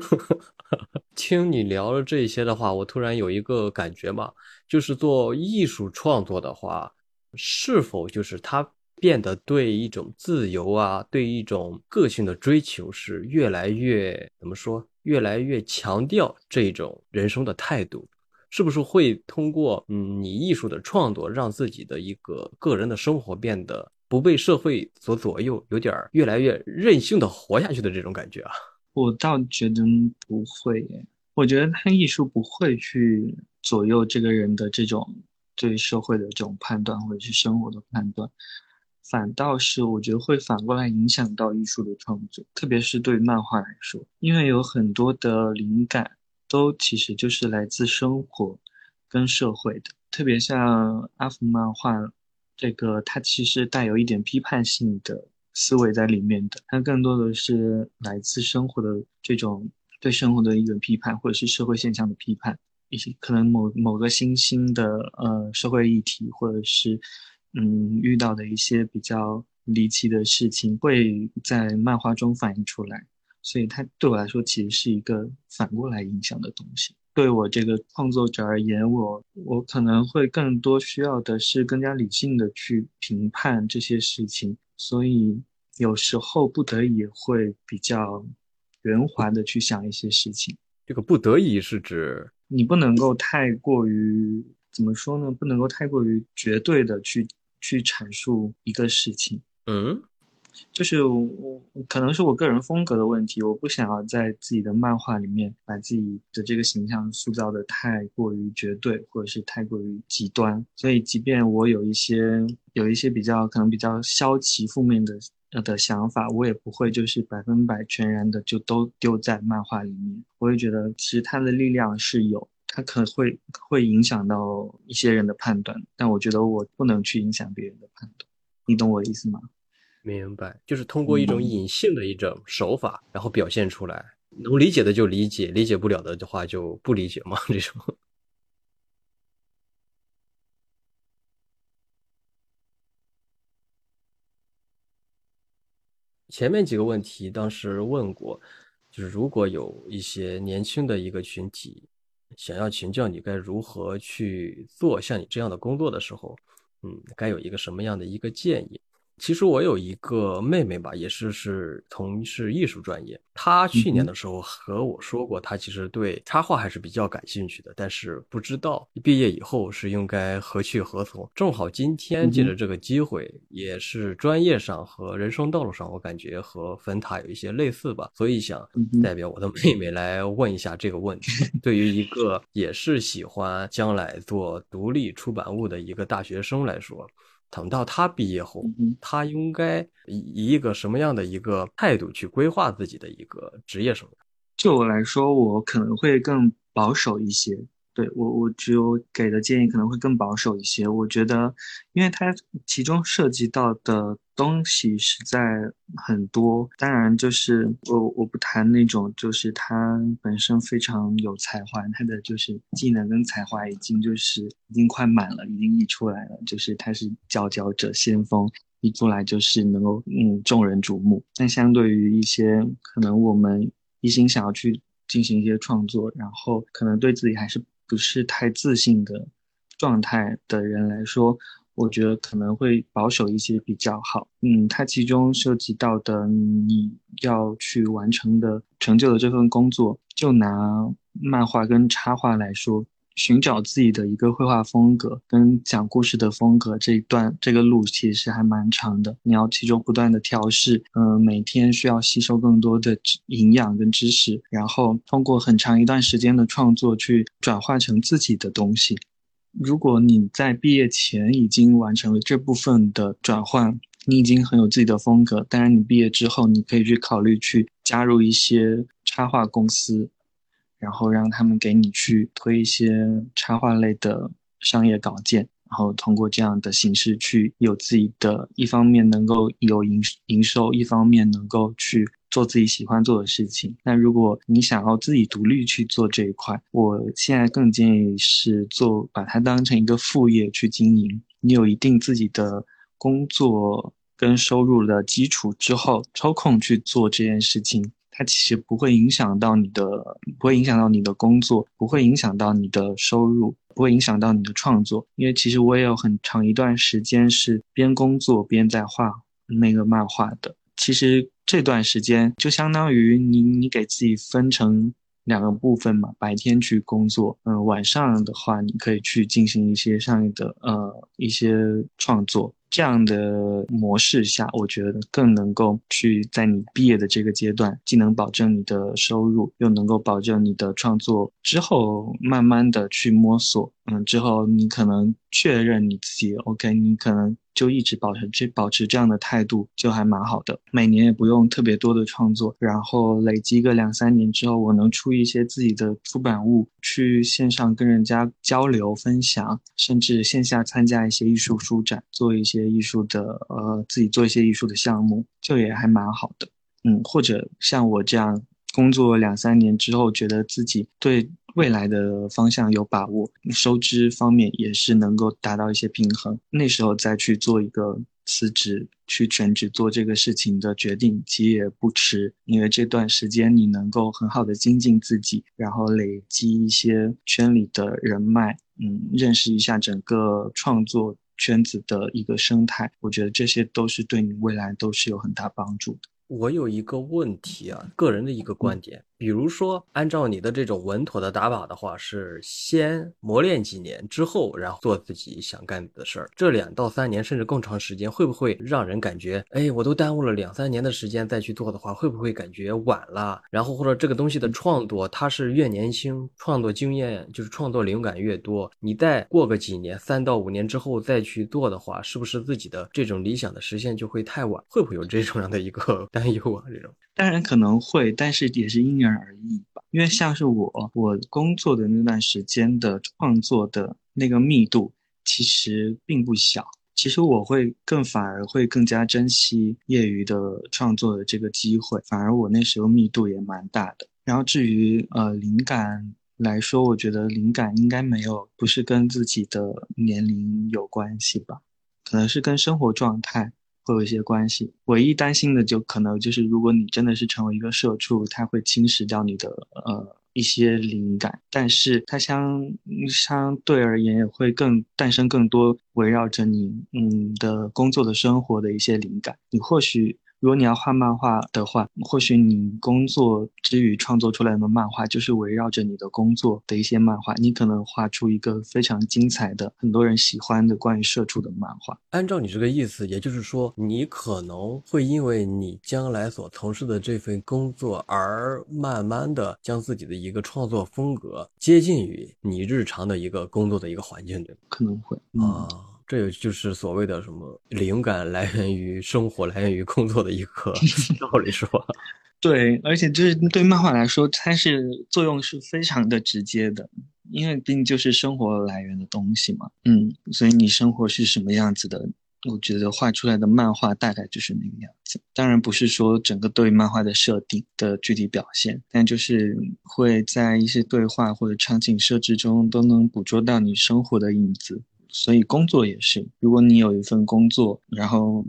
听你聊了这些的话，我突然有一个感觉嘛，就是做艺术创作的话，是否就是他变得对一种自由啊，对一种个性的追求是越来越怎么说，越来越强调这种人生的态度，是不是会通过嗯你艺术的创作，让自己的一个个人的生活变得？不被社会所左右，有点儿越来越任性的活下去的这种感觉啊！我倒觉得不会，我觉得他艺术不会去左右这个人的这种对社会的这种判断，或者是生活的判断，反倒是我觉得会反过来影响到艺术的创作，特别是对漫画来说，因为有很多的灵感都其实就是来自生活跟社会的，特别像阿福漫画。这个它其实带有一点批判性的思维在里面的，它更多的是来自生活的这种对生活的一种批判，或者是社会现象的批判，一些可能某某个新兴的呃社会议题，或者是嗯遇到的一些比较离奇的事情，会在漫画中反映出来，所以它对我来说其实是一个反过来影响的东西。对我这个创作者而言，我我可能会更多需要的是更加理性的去评判这些事情，所以有时候不得已会比较圆滑的去想一些事情。这个不得已是指你不能够太过于怎么说呢？不能够太过于绝对的去去阐述一个事情。嗯，就是我可能是我个人风格的问题，我不想要在自己的漫画里面把自己的这个形象塑造的太过于绝对，或者是太过于极端。所以，即便我有一些有一些比较可能比较消极负面的的想法，我也不会就是百分百全然的就都丢在漫画里面。我也觉得，其实它的力量是有，它可能会会影响到一些人的判断，但我觉得我不能去影响别人的判断。你懂我的意思吗？明白，就是通过一种隐性的一种手法，然后表现出来，能理解的就理解，理解不了的话就不理解嘛。这种。前面几个问题当时问过，就是如果有一些年轻的一个群体想要请教你该如何去做像你这样的工作的时候，嗯，该有一个什么样的一个建议？其实我有一个妹妹吧，也是是从事艺术专业。她去年的时候和我说过，她其实对插画还是比较感兴趣的，但是不知道毕业以后是应该何去何从。正好今天借着这个机会，也是专业上和人生道路上，我感觉和粉塔有一些类似吧，所以想代表我的妹妹来问一下这个问题。对于一个也是喜欢将来做独立出版物的一个大学生来说。等到他毕业后，他应该以一个什么样的一个态度去规划自己的一个职业生涯？就我来说，我可能会更保守一些。对我，我只有给的建议可能会更保守一些。我觉得，因为它其中涉及到的东西实在很多。当然，就是我我不谈那种，就是他本身非常有才华，他的就是技能跟才华已经就是已经快满了，已经溢出来了。就是他是佼佼者、先锋，一出来就是能够嗯众人瞩目。但相对于一些可能我们一心想要去进行一些创作，然后可能对自己还是。不是太自信的状态的人来说，我觉得可能会保守一些比较好。嗯，它其中涉及到的你要去完成的成就的这份工作，就拿漫画跟插画来说。寻找自己的一个绘画风格跟讲故事的风格这一段这个路其实还蛮长的，你要其中不断的调试，嗯，每天需要吸收更多的营养跟知识，然后通过很长一段时间的创作去转化成自己的东西。如果你在毕业前已经完成了这部分的转换，你已经很有自己的风格，当然你毕业之后你可以去考虑去加入一些插画公司。然后让他们给你去推一些插画类的商业稿件，然后通过这样的形式去有自己的一方面能够有营营收，一方面能够去做自己喜欢做的事情。那如果你想要自己独立去做这一块，我现在更建议是做把它当成一个副业去经营。你有一定自己的工作跟收入的基础之后，抽空去做这件事情。它其实不会影响到你的，不会影响到你的工作，不会影响到你的收入，不会影响到你的创作。因为其实我也有很长一段时间是边工作边在画那个漫画的。其实这段时间就相当于你你给自己分成两个部分嘛，白天去工作，嗯，晚上的话你可以去进行一些上面的呃一些创作。这样的模式下，我觉得更能够去在你毕业的这个阶段，既能保证你的收入，又能够保证你的创作之后慢慢的去摸索。嗯，之后你可能确认你自己 OK，你可能。就一直保持这保持这样的态度，就还蛮好的。每年也不用特别多的创作，然后累积个两三年之后，我能出一些自己的出版物，去线上跟人家交流分享，甚至线下参加一些艺术书展，做一些艺术的呃自己做一些艺术的项目，就也还蛮好的。嗯，或者像我这样工作两三年之后，觉得自己对。未来的方向有把握，收支方面也是能够达到一些平衡。那时候再去做一个辞职，去全职做这个事情的决定，其实也不迟。因为这段时间你能够很好的精进自己，然后累积一些圈里的人脉，嗯，认识一下整个创作圈子的一个生态，我觉得这些都是对你未来都是有很大帮助的。我有一个问题啊，个人的一个观点。比如说，按照你的这种稳妥的打法的话，是先磨练几年之后，然后做自己想干的事儿。这两到三年甚至更长时间，会不会让人感觉，哎，我都耽误了两三年的时间再去做的话，会不会感觉晚了？然后或者这个东西的创作，它是越年轻，创作经验就是创作灵感越多，你再过个几年，三到五年之后再去做的话，是不是自己的这种理想的实现就会太晚？会不会有这种样的一个 担忧啊？这种？当然可能会，但是也是因人而异吧。因为像是我，我工作的那段时间的创作的那个密度其实并不小。其实我会更反而会更加珍惜业余的创作的这个机会，反而我那时候密度也蛮大的。然后至于呃灵感来说，我觉得灵感应该没有不是跟自己的年龄有关系吧，可能是跟生活状态。会有一些关系，唯一担心的就可能就是，如果你真的是成为一个社畜，它会侵蚀掉你的呃一些灵感，但是它相相对而言也会更诞生更多围绕着你嗯的工作的生活的一些灵感，你或许。如果你要画漫画的话，或许你工作之余创作出来的漫画就是围绕着你的工作的一些漫画，你可能画出一个非常精彩的、很多人喜欢的关于社畜的漫画。按照你这个意思，也就是说，你可能会因为你将来所从事的这份工作而慢慢的将自己的一个创作风格接近于你日常的一个工作的一个环境，对可能会啊。这也就是所谓的什么灵感来源于生活、来源于工作的一个 道理，是吧？对，而且就是对漫画来说，它是作用是非常的直接的，因为毕竟就是生活来源的东西嘛。嗯，所以你生活是什么样子的，我觉得画出来的漫画大概就是那个样子。当然不是说整个对漫画的设定的具体表现，但就是会在一些对话或者场景设置中都能捕捉到你生活的影子。所以工作也是，如果你有一份工作，然后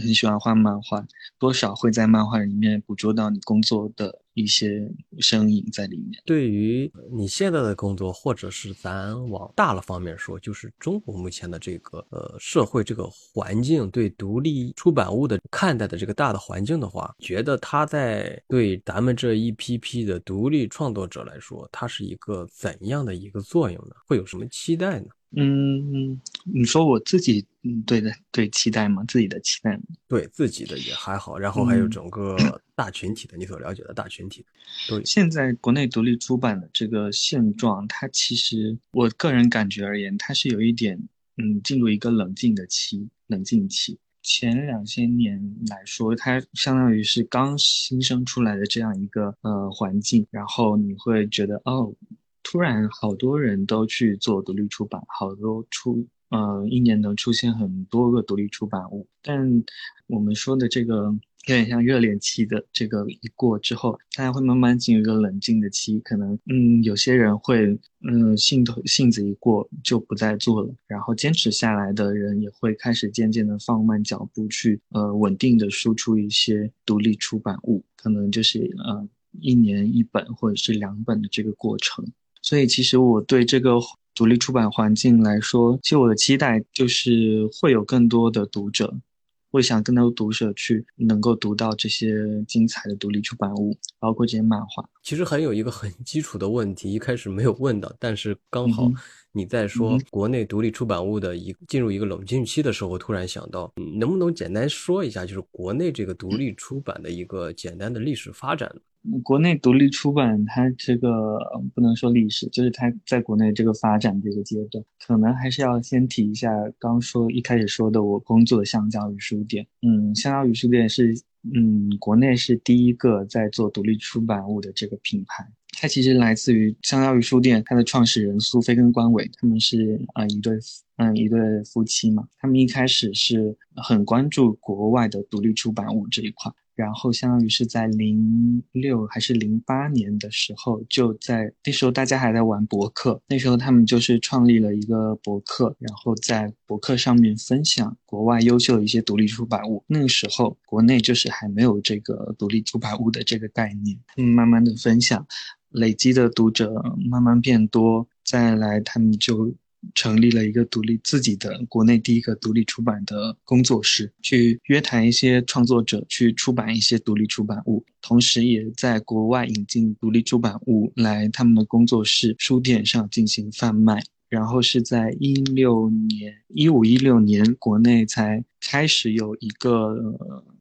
很喜欢画漫画，多少会在漫画里面捕捉到你工作的一些身影在里面。对于你现在的工作，或者是咱往大了方面说，就是中国目前的这个呃社会这个环境，对独立出版物的看待的这个大的环境的话，觉得它在对咱们这一批批的独立创作者来说，它是一个怎样的一个作用呢？会有什么期待呢？嗯，你说我自己，嗯，对的，对，期待嘛？自己的期待，对自己的也还好，然后还有整个 大群体的，你所了解的大群体，对。现在国内独立出版的这个现状，它其实我个人感觉而言，它是有一点，嗯，进入一个冷静的期，冷静期。前两千年来说，它相当于是刚新生出来的这样一个呃环境，然后你会觉得，哦。突然，好多人都去做独立出版，好多出，呃，一年能出现很多个独立出版物。但我们说的这个有点像热恋期的这个一过之后，大家会慢慢进入一个冷静的期。可能，嗯，有些人会，嗯，兴头性子一过就不再做了。然后坚持下来的人也会开始渐渐的放慢脚步，去，呃，稳定的输出一些独立出版物。可能就是，呃，一年一本或者是两本的这个过程。所以，其实我对这个独立出版环境来说，其实我的期待就是会有更多的读者，会想更多读者去能够读到这些精彩的独立出版物，包括这些漫画。其实还有一个很基础的问题，一开始没有问到，但是刚好你在说国内独立出版物的一进入一个冷静期的时候，突然想到，能不能简单说一下，就是国内这个独立出版的一个简单的历史发展？国内独立出版，它这个不能说历史，就是它在国内这个发展这个阶段，可能还是要先提一下刚说一开始说的我工作的香蕉与书店。嗯，香蕉与书店是嗯国内是第一个在做独立出版物的这个品牌。它其实来自于香蕉与书店，它的创始人苏菲跟关伟，他们是啊一对嗯一对夫妻嘛。他们一开始是很关注国外的独立出版物这一块。然后相当于是在零六还是零八年的时候，就在那时候大家还在玩博客，那时候他们就是创立了一个博客，然后在博客上面分享国外优秀的一些独立出版物。那个时候国内就是还没有这个独立出版物的这个概念，嗯，慢慢的分享，累积的读者慢慢变多，再来他们就成立了一个独立自己的国内第一个独立出版的工作室，去约谈一些创作者去出版一些独立出版物，同时也在国外引进独立出版物来他们的工作室书店上进行贩卖。然后是在一六年、一五一六年，国内才开始有一个，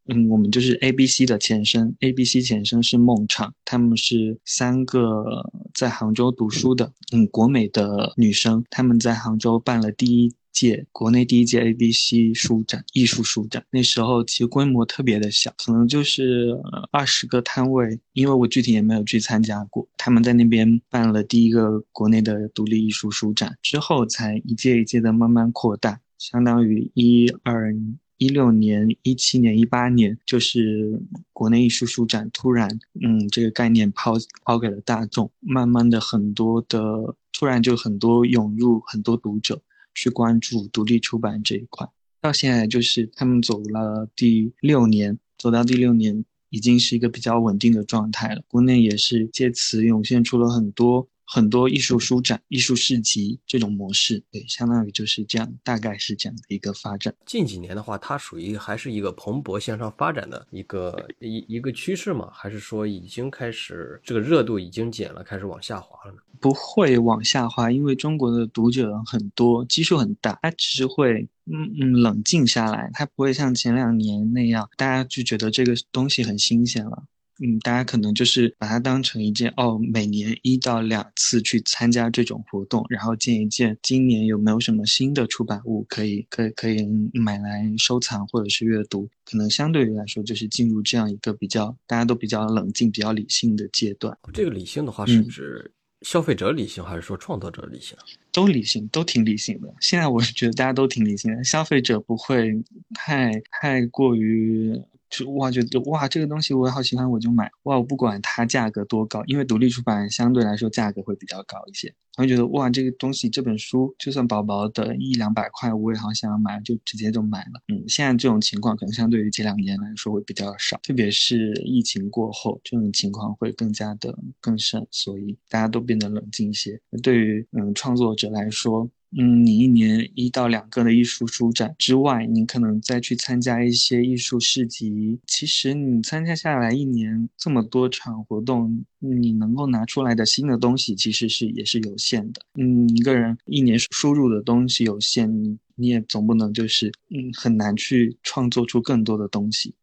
嗯，我们就是 A B C 的前身，A B C 前身是梦厂，他们是三个在杭州读书的，嗯，国美的女生，他们在杭州办了第一。届国内第一届 ABC 书展，艺术书展，那时候其实规模特别的小，可能就是二十个摊位，因为我具体也没有去参加过。他们在那边办了第一个国内的独立艺术书展，之后才一届一届的慢慢扩大，相当于一二一六年、一七年、一八年，就是国内艺术书展突然，嗯，这个概念抛抛给了大众，慢慢的很多的突然就很多涌入很多读者。去关注独立出版这一块，到现在就是他们走了第六年，走到第六年已经是一个比较稳定的状态了。国内也是借此涌现出了很多。很多艺术书展、艺术市集这种模式，对，相当于就是这样，大概是这样的一个发展。近几年的话，它属于还是一个蓬勃向上发展的一个一一个趋势嘛？还是说已经开始这个热度已经减了，开始往下滑了呢？不会往下滑，因为中国的读者很多，基数很大，它只是会嗯嗯冷静下来，它不会像前两年那样，大家就觉得这个东西很新鲜了。嗯，大家可能就是把它当成一件哦，每年一到两次去参加这种活动，然后见一见今年有没有什么新的出版物可以可以可以买来收藏或者是阅读，可能相对于来说就是进入这样一个比较大家都比较冷静、比较理性的阶段。这个理性的话是指消费者理性还是说创作者理性？都理性，都挺理性的。现在我是觉得大家都挺理性的，消费者不会太太过于。就哇，觉得哇，这个东西我也好喜欢，我就买。哇，我不管它价格多高，因为独立出版相对来说价格会比较高一些。我会觉得哇，这个东西这本书就算薄薄的一两百块，我也好想要买，就直接就买了。嗯，现在这种情况可能相对于前两年来说会比较少，特别是疫情过后，这种情况会更加的更甚，所以大家都变得冷静一些。对于嗯创作者来说。嗯，你一年一到两个的艺术书展之外，你可能再去参加一些艺术市集。其实你参加下来一年这么多场活动，你能够拿出来的新的东西其实是也是有限的。嗯，一个人一年输入的东西有限，你你也总不能就是嗯很难去创作出更多的东西。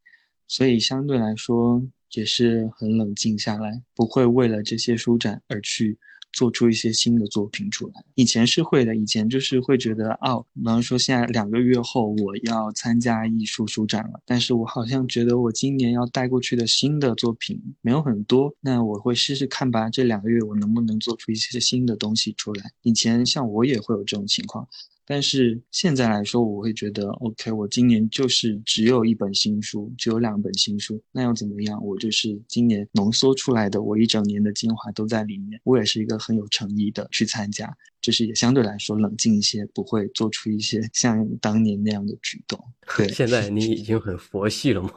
所以相对来说也是很冷静下来，不会为了这些书展而去。做出一些新的作品出来，以前是会的，以前就是会觉得，哦，比方说现在两个月后我要参加艺术书展了，但是我好像觉得我今年要带过去的新的作品没有很多，那我会试试看吧，这两个月我能不能做出一些新的东西出来？以前像我也会有这种情况。但是现在来说，我会觉得，OK，我今年就是只有一本新书，只有两本新书，那又怎么样？我就是今年浓缩出来的，我一整年的精华都在里面。我也是一个很有诚意的去参加，就是也相对来说冷静一些，不会做出一些 像当年那样的举动。对，现在你已经很佛系了吗？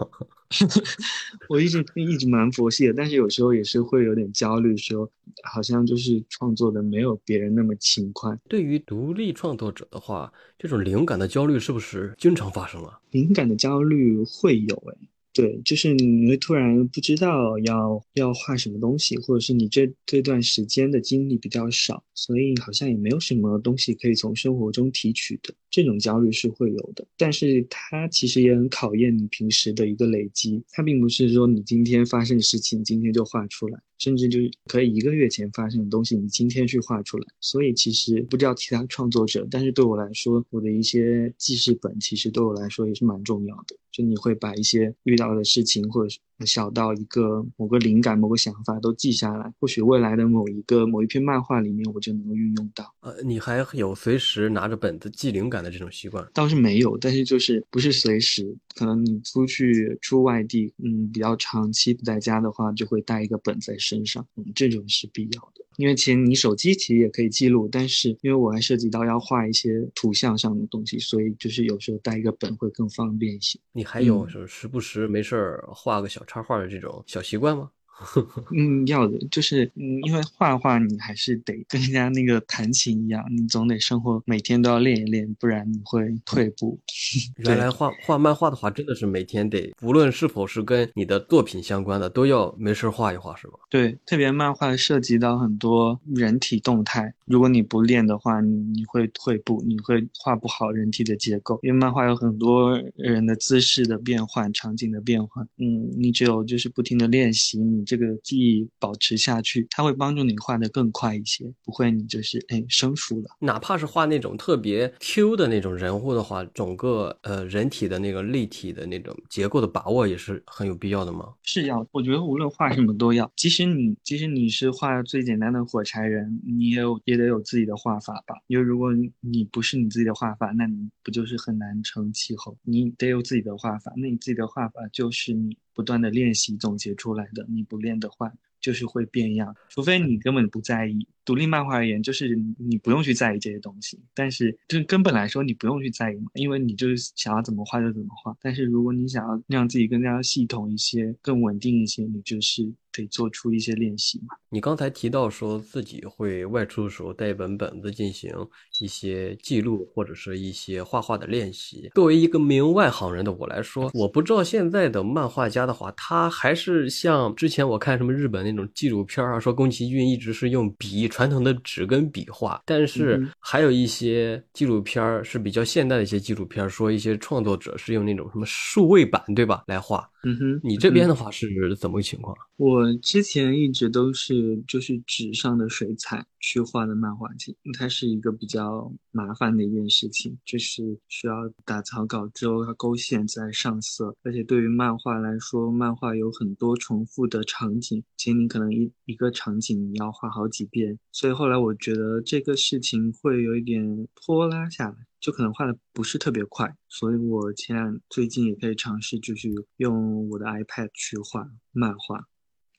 我一直一直蛮佛系的，但是有时候也是会有点焦虑，说好像就是创作的没有别人那么勤快。对于独立创作者的话，这种灵感的焦虑是不是经常发生啊？灵感的焦虑会有诶。对，就是你会突然不知道要要画什么东西，或者是你这这段时间的精力比较少，所以好像也没有什么东西可以从生活中提取的，这种焦虑是会有的。但是它其实也很考验你平时的一个累积，它并不是说你今天发生的事情今天就画出来。甚至就是可以一个月前发生的东西，你今天去画出来。所以其实不知道其他创作者，但是对我来说，我的一些记事本其实对我来说也是蛮重要的。就你会把一些遇到的事情，或者是。小到一个某个灵感、某个想法都记下来，或许未来的某一个某一篇漫画里面，我就能够运用到。呃，你还有随时拿着本子记灵感的这种习惯？倒是没有，但是就是不是随时，可能你出去出外地，嗯，比较长期不在家的话，就会带一个本在身上，嗯，这种是必要的。因为其实你手机其实也可以记录，但是因为我还涉及到要画一些图像上的东西，所以就是有时候带一个本会更方便一些。你还有时时不时没事儿画个小插画的这种小习惯吗？嗯，要的，就是嗯，因为画画你还是得跟人家那个弹琴一样，你总得生活每天都要练一练，不然你会退步。原来画画漫画的话，真的是每天得，无论是否是跟你的作品相关的，都要没事画一画，是吗？对，特别漫画涉及到很多人体动态，如果你不练的话，你你会退步，你会画不好人体的结构，因为漫画有很多人的姿势的变换，场景的变换，嗯，你只有就是不停的练习，你这个记忆保持下去，它会帮助你画的更快一些，不会你就是哎生疏了。哪怕是画那种特别 Q 的那种人物的话，整个呃人体的那个立体的那种结构的把握也是很有必要的吗？是要，我觉得无论画什么都要。即使你即使你是画最简单的火柴人，你也有也得有自己的画法吧？因为如果你不是你自己的画法，那你不就是很难成气候？你得有自己的画法，那你自己的画法就是你不断的练习总结出来的。你不练的话，就是会变样，除非你根本不在意。独立漫画而言，就是你不用去在意这些东西，但是就根本来说，你不用去在意嘛，因为你就是想要怎么画就怎么画。但是如果你想要让自己更加系统一些、更稳定一些，你就是得做出一些练习嘛。你刚才提到说自己会外出的时候带一本本子进行一些记录或者是一些画画的练习。作为一个名外行人的我来说，我不知道现在的漫画家的话，他还是像之前我看什么日本那种纪录片啊，说宫崎骏一直是用笔。传统的纸跟笔画，但是还有一些纪录片儿是比较现代的一些纪录片，说一些创作者是用那种什么数位板，对吧，来画。嗯哼，你这边的话是怎么个情况？我之前一直都是就是纸上的水彩去画的漫画集，它是一个比较麻烦的一件事情，就是需要打草稿之后要勾线再上色，而且对于漫画来说，漫画有很多重复的场景，其实你可能一一个场景你要画好几遍，所以后来我觉得这个事情会有一点拖拉下来。就可能画的不是特别快，所以我前两最近也可以尝试，就是用我的 iPad 去画漫画。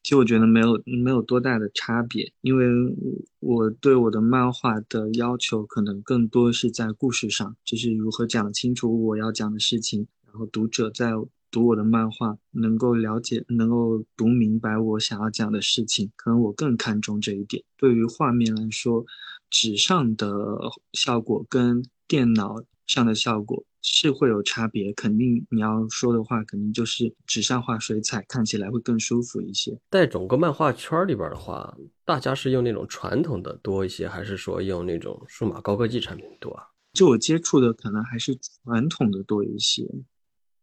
其实我觉得没有没有多大的差别，因为我对我的漫画的要求可能更多是在故事上，就是如何讲清楚我要讲的事情，然后读者在读我的漫画能够了解、能够读明白我想要讲的事情，可能我更看重这一点。对于画面来说，纸上的效果跟电脑上的效果是会有差别，肯定你要说的话，肯定就是纸上画水彩看起来会更舒服一些。在整个漫画圈里边的话，大家是用那种传统的多一些，还是说用那种数码高科技产品多啊？就我接触的，可能还是传统的多一些。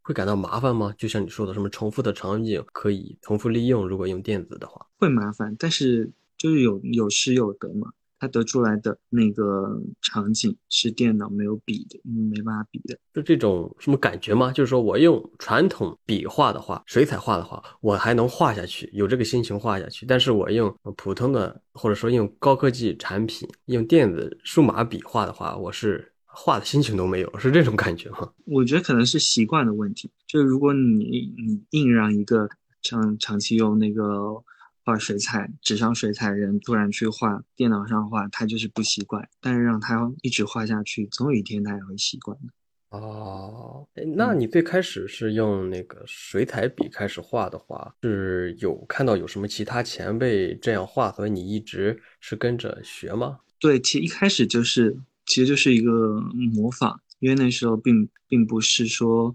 会感到麻烦吗？就像你说的，什么重复的场景可以重复利用，如果用电子的话，会麻烦，但是就是有有失有得嘛。他得出来的那个场景是电脑没有比的，没办法比的。就这种什么感觉吗？就是说我用传统笔画的话，水彩画的话，我还能画下去，有这个心情画下去。但是我用普通的，或者说用高科技产品，用电子数码笔画的话，我是画的心情都没有，是这种感觉吗？我觉得可能是习惯的问题。就是如果你你硬让一个长长期用那个。画水彩，纸上水彩人突然去画电脑上画，他就是不习惯。但是让他一直画下去，总有一天他也会习惯的。哦，哎，那你最开始是用那个水彩笔开始画的话，是有看到有什么其他前辈这样画，所以你一直是跟着学吗？对，其实一开始就是，其实就是一个模仿，因为那时候并并不是说。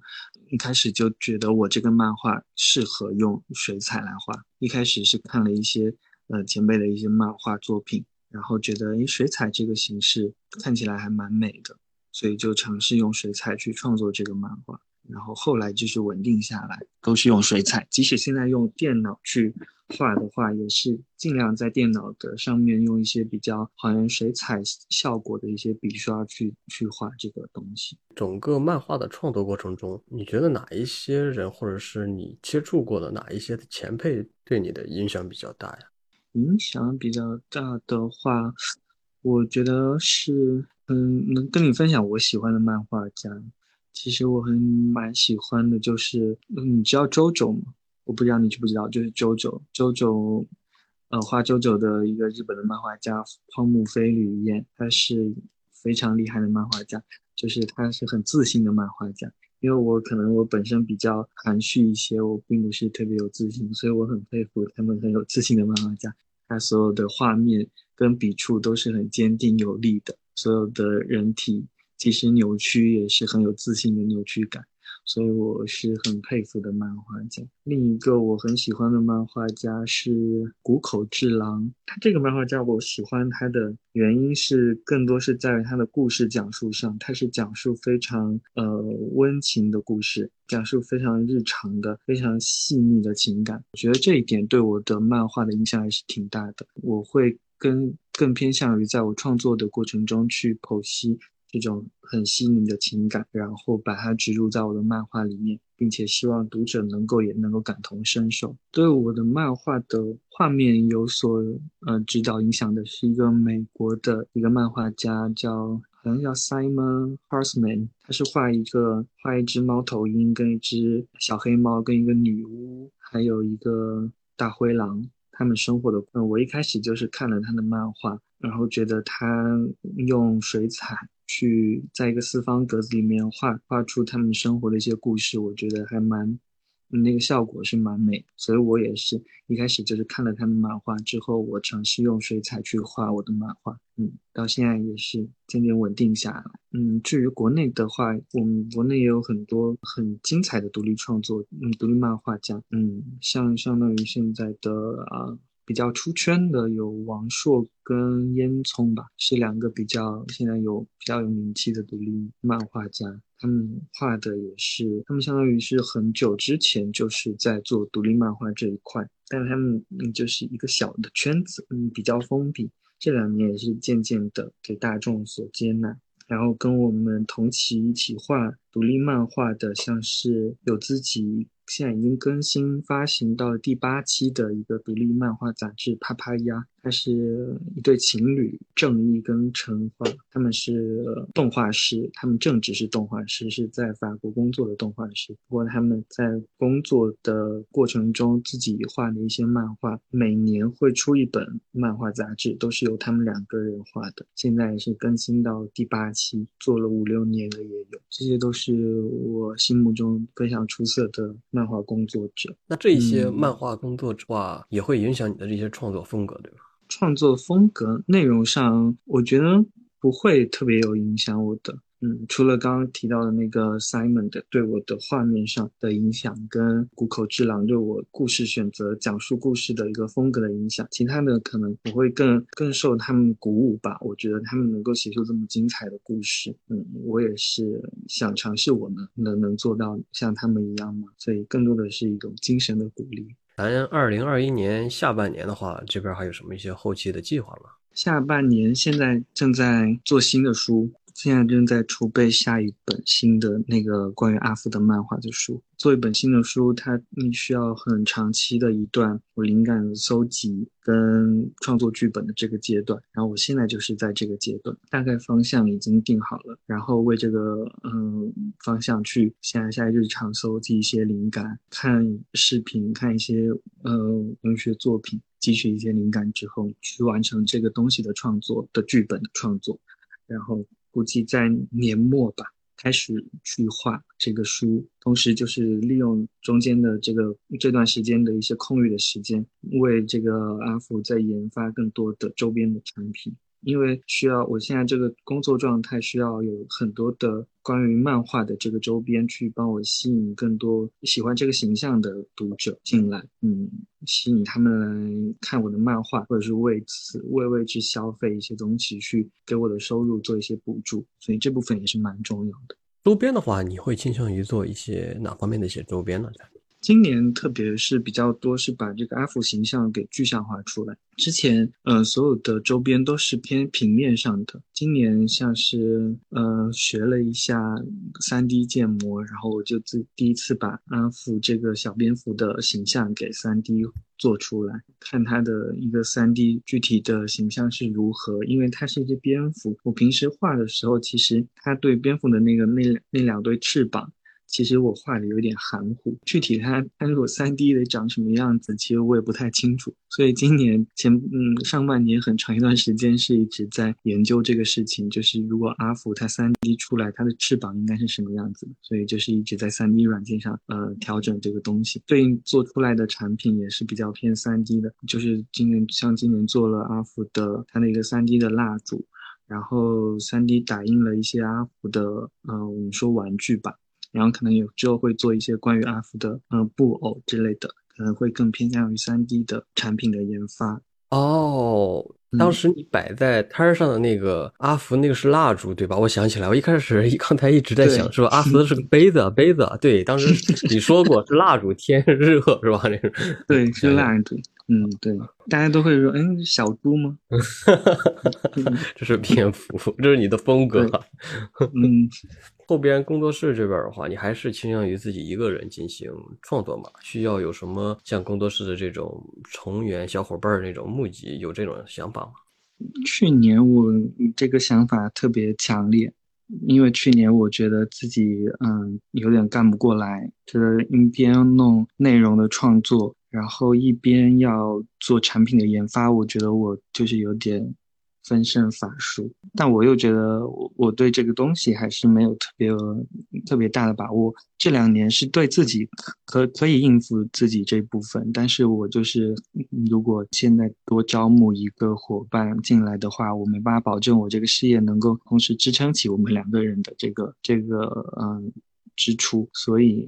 一开始就觉得我这个漫画适合用水彩来画。一开始是看了一些呃前辈的一些漫画作品，然后觉得诶水彩这个形式看起来还蛮美的，所以就尝试用水彩去创作这个漫画。然后后来就是稳定下来，都是用水彩。即使现在用电脑去画的话，也是尽量在电脑的上面用一些比较还原水彩效果的一些笔刷去去画这个东西。整个漫画的创作过程中，你觉得哪一些人，或者是你接触过的哪一些前辈，对你的影响比较大呀？影响比较大的话，我觉得是嗯，能跟你分享我喜欢的漫画家。其实我很蛮喜欢的，就是你知道周周吗？我不知道你知不知道，就是周周周周，呃，画周周的一个日本的漫画家荒木飞吕彦，他是非常厉害的漫画家，就是他是很自信的漫画家。因为我可能我本身比较含蓄一些，我并不是特别有自信，所以我很佩服他们很有自信的漫画家。他所有的画面跟笔触都是很坚定有力的，所有的人体即使扭曲也是很有自信的扭曲感。所以我是很佩服的漫画家。另一个我很喜欢的漫画家是谷口治郎。他这个漫画家我喜欢他的原因是更多是在于他的故事讲述上。他是讲述非常呃温情的故事，讲述非常日常的、非常细腻的情感。我觉得这一点对我的漫画的影响还是挺大的。我会更更偏向于在我创作的过程中去剖析。这种很细腻的情感，然后把它植入在我的漫画里面，并且希望读者能够也能够感同身受。对我的漫画的画面有所呃指导影响的是一个美国的一个漫画家，叫好像叫 Simon Harsman，他是画一个画一只猫头鹰跟一只小黑猫跟一个女巫，还有一个大灰狼，他们生活的。我一开始就是看了他的漫画，然后觉得他用水彩。去在一个四方格子里面画画出他们生活的一些故事，我觉得还蛮，那个效果是蛮美。所以我也是一开始就是看了他们漫画之后，我尝试用水彩去画我的漫画，嗯，到现在也是渐渐稳定下来。嗯，至于国内的话，我们国内也有很多很精彩的独立创作，嗯，独立漫画家，嗯，像相当于现在的啊。比较出圈的有王朔跟烟囱吧，是两个比较现在有比较有名气的独立漫画家。他们画的也是，他们相当于是很久之前就是在做独立漫画这一块，但他们就是一个小的圈子，嗯比较封闭。这两年也是渐渐的给大众所接纳。然后跟我们同期一起画独立漫画的，像是有自己。现在已经更新发行到第八期的一个独立漫画杂志《啪啪鸭》，它是一对情侣正义跟陈化，他们是动画师，他们正职是动画师，是在法国工作的动画师。不过他们在工作的过程中自己画的一些漫画，每年会出一本漫画杂志，都是由他们两个人画的。现在是更新到第八期，做了五六年的也有。这些都是我心目中非常出色的。漫画工作者，那这一些漫画工作者话，也会影响你的这些创作风格，对吧？创作风格内容上，我觉得不会特别有影响我的。嗯，除了刚刚提到的那个 Simon 的对我的画面上的影响，跟谷口治郎对我故事选择讲述故事的一个风格的影响，其他的可能我会更更受他们鼓舞吧。我觉得他们能够写出这么精彩的故事，嗯，我也是想尝试我能能能做到像他们一样嘛。所以更多的是一种精神的鼓励。咱二零二一年下半年的话，这边还有什么一些后期的计划吗？下半年现在正在做新的书。现在正在储备下一本新的那个关于阿福的漫画的书。做一本新的书，它你需要很长期的一段我灵感搜集跟创作剧本的这个阶段。然后我现在就是在这个阶段，大概方向已经定好了。然后为这个嗯方向去现在在日常搜集一些灵感，看视频，看一些呃文学作品，汲取一些灵感之后，去完成这个东西的创作的剧本的创作，然后。估计在年末吧，开始去画这个书，同时就是利用中间的这个这段时间的一些空余的时间，为这个阿福在研发更多的周边的产品。因为需要，我现在这个工作状态需要有很多的关于漫画的这个周边，去帮我吸引更多喜欢这个形象的读者进来，嗯，吸引他们来看我的漫画，或者是为此为为之消费一些东西，去给我的收入做一些补助，所以这部分也是蛮重要的。周边的话，你会倾向于做一些哪方面的一些周边呢？今年特别是比较多是把这个阿福形象给具象化出来。之前，呃，所有的周边都是偏平面上的。今年像是，呃，学了一下 3D 建模，然后我就自第一次把阿福这个小蝙蝠的形象给 3D 做出来，看它的一个 3D 具体的形象是如何。因为它是一只蝙蝠，我平时画的时候，其实它对蝙蝠的那个那那两对翅膀。其实我画的有点含糊，具体它它如果三 D 得长什么样子，其实我也不太清楚。所以今年前嗯上半年很长一段时间是一直在研究这个事情，就是如果阿福它三 D 出来，它的翅膀应该是什么样子，所以就是一直在三 D 软件上呃调整这个东西。对应做出来的产品也是比较偏三 D 的，就是今年像今年做了阿福的它的一个三 D 的蜡烛。然后三 D 打印了一些阿福的，嗯，我们说玩具吧。然后可能有之后会做一些关于阿福的，嗯，布偶之类的，可能会更偏向于三 D 的产品的研发。哦，当时你摆在摊儿上的那个阿福，那个是蜡烛对吧？我想起来，我一开始 刚才一直在想，说阿福的是个 杯子，杯子。对，当时你说过是蜡烛天 热是吧？那个对，是蜡烛。嗯，对，大家都会说，嗯，小猪吗？这是蝙蝠，这是你的风格。嗯，后边工作室这边的话，你还是倾向于自己一个人进行创作嘛？需要有什么像工作室的这种成员小伙伴那种募集，有这种想法吗？去年我这个想法特别强烈，因为去年我觉得自己嗯有点干不过来，就是一边弄内容的创作。然后一边要做产品的研发，我觉得我就是有点分身乏术。但我又觉得我我对这个东西还是没有特别特别大的把握。这两年是对自己可可以应付自己这部分，但是我就是如果现在多招募一个伙伴进来的话，我没办法保证我这个事业能够同时支撑起我们两个人的这个这个嗯支出，所以。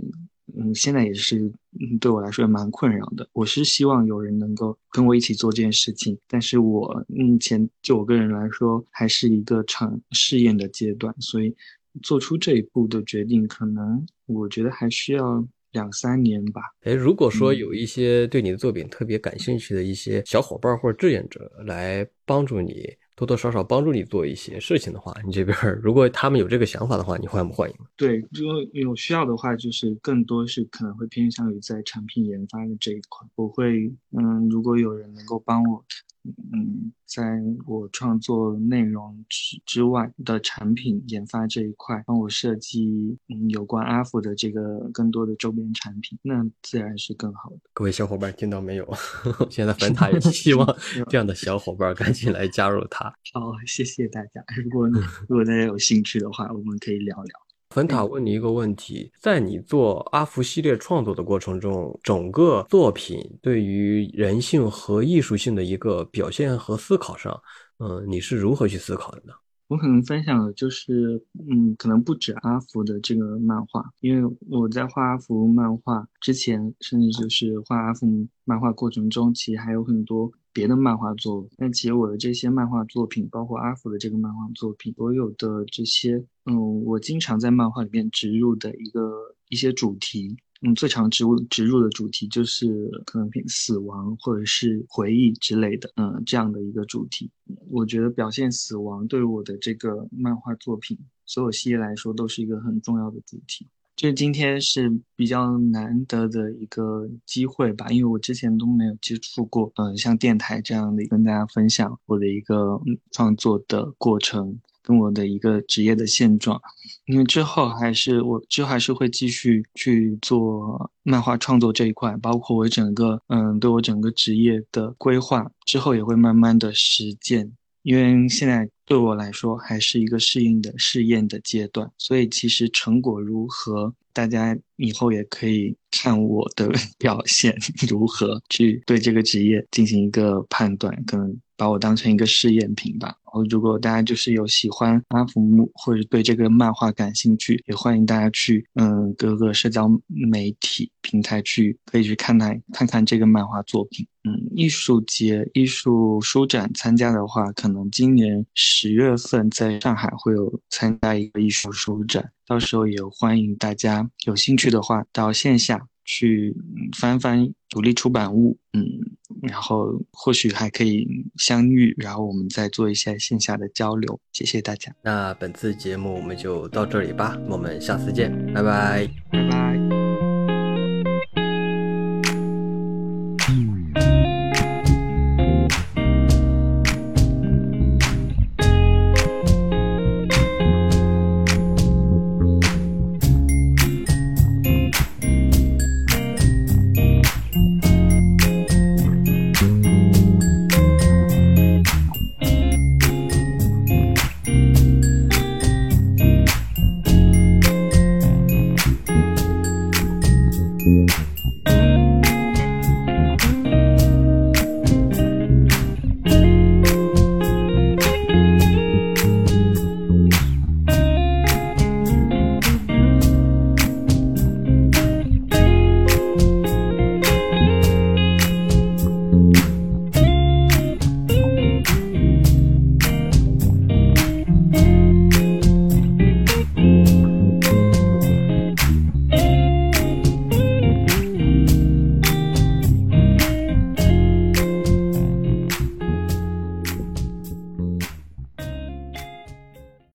嗯，现在也是，嗯，对我来说也蛮困扰的。我是希望有人能够跟我一起做这件事情，但是我目前就我个人来说，还是一个尝试验的阶段，所以做出这一步的决定，可能我觉得还需要两三年吧。哎，如果说有一些对你的作品特别感兴趣的一些小伙伴或者志愿者来帮助你。多多少少帮助你做一些事情的话，你这边如果他们有这个想法的话，你欢不欢迎？对，如果有需要的话，就是更多是可能会偏向于在产品研发的这一块。我会，嗯，如果有人能够帮我。嗯，在我创作内容之之外的产品研发这一块，帮我设计嗯有关阿福的这个更多的周边产品，那自然是更好的。各位小伙伴听到没有？现在粉塔也希望 这样的小伙伴赶紧来加入他。好，谢谢大家。如果如果大家有兴趣的话，我们可以聊聊。粉塔问你一个问题：在你做阿福系列创作的过程中，整个作品对于人性和艺术性的一个表现和思考上，嗯，你是如何去思考的呢？我可能分享的就是，嗯，可能不止阿福的这个漫画，因为我在画阿福漫画之前，甚至就是画阿福漫画过程中，其实还有很多。别的漫画作，但其实我的这些漫画作品，包括阿福的这个漫画作品，所有的这些，嗯，我经常在漫画里面植入的一个一些主题，嗯，最常植入植入的主题就是可能死亡或者是回忆之类的，嗯，这样的一个主题，我觉得表现死亡对我的这个漫画作品所有系列来说都是一个很重要的主题。就今天是比较难得的一个机会吧，因为我之前都没有接触过，嗯，像电台这样的跟大家分享我的一个创作的过程，跟我的一个职业的现状。因为之后还是我之后还是会继续去做漫画创作这一块，包括我整个嗯对我整个职业的规划，之后也会慢慢的实践。因为现在对我来说还是一个适应的试验的阶段，所以其实成果如何，大家以后也可以看我的 表现如何，去对这个职业进行一个判断，可能把我当成一个试验品吧。然后，如果大家就是有喜欢阿福木或者对这个漫画感兴趣，也欢迎大家去嗯各个社交媒体平台去可以去看看看看这个漫画作品。嗯，艺术节、艺术书展参加的话，可能今年十月份在上海会有参加一个艺术书展，到时候也欢迎大家有兴趣的话到线下去翻翻独立出版物。嗯。然后或许还可以相遇，然后我们再做一下线下的交流。谢谢大家。那本次节目我们就到这里吧，我们下次见，拜拜，拜拜。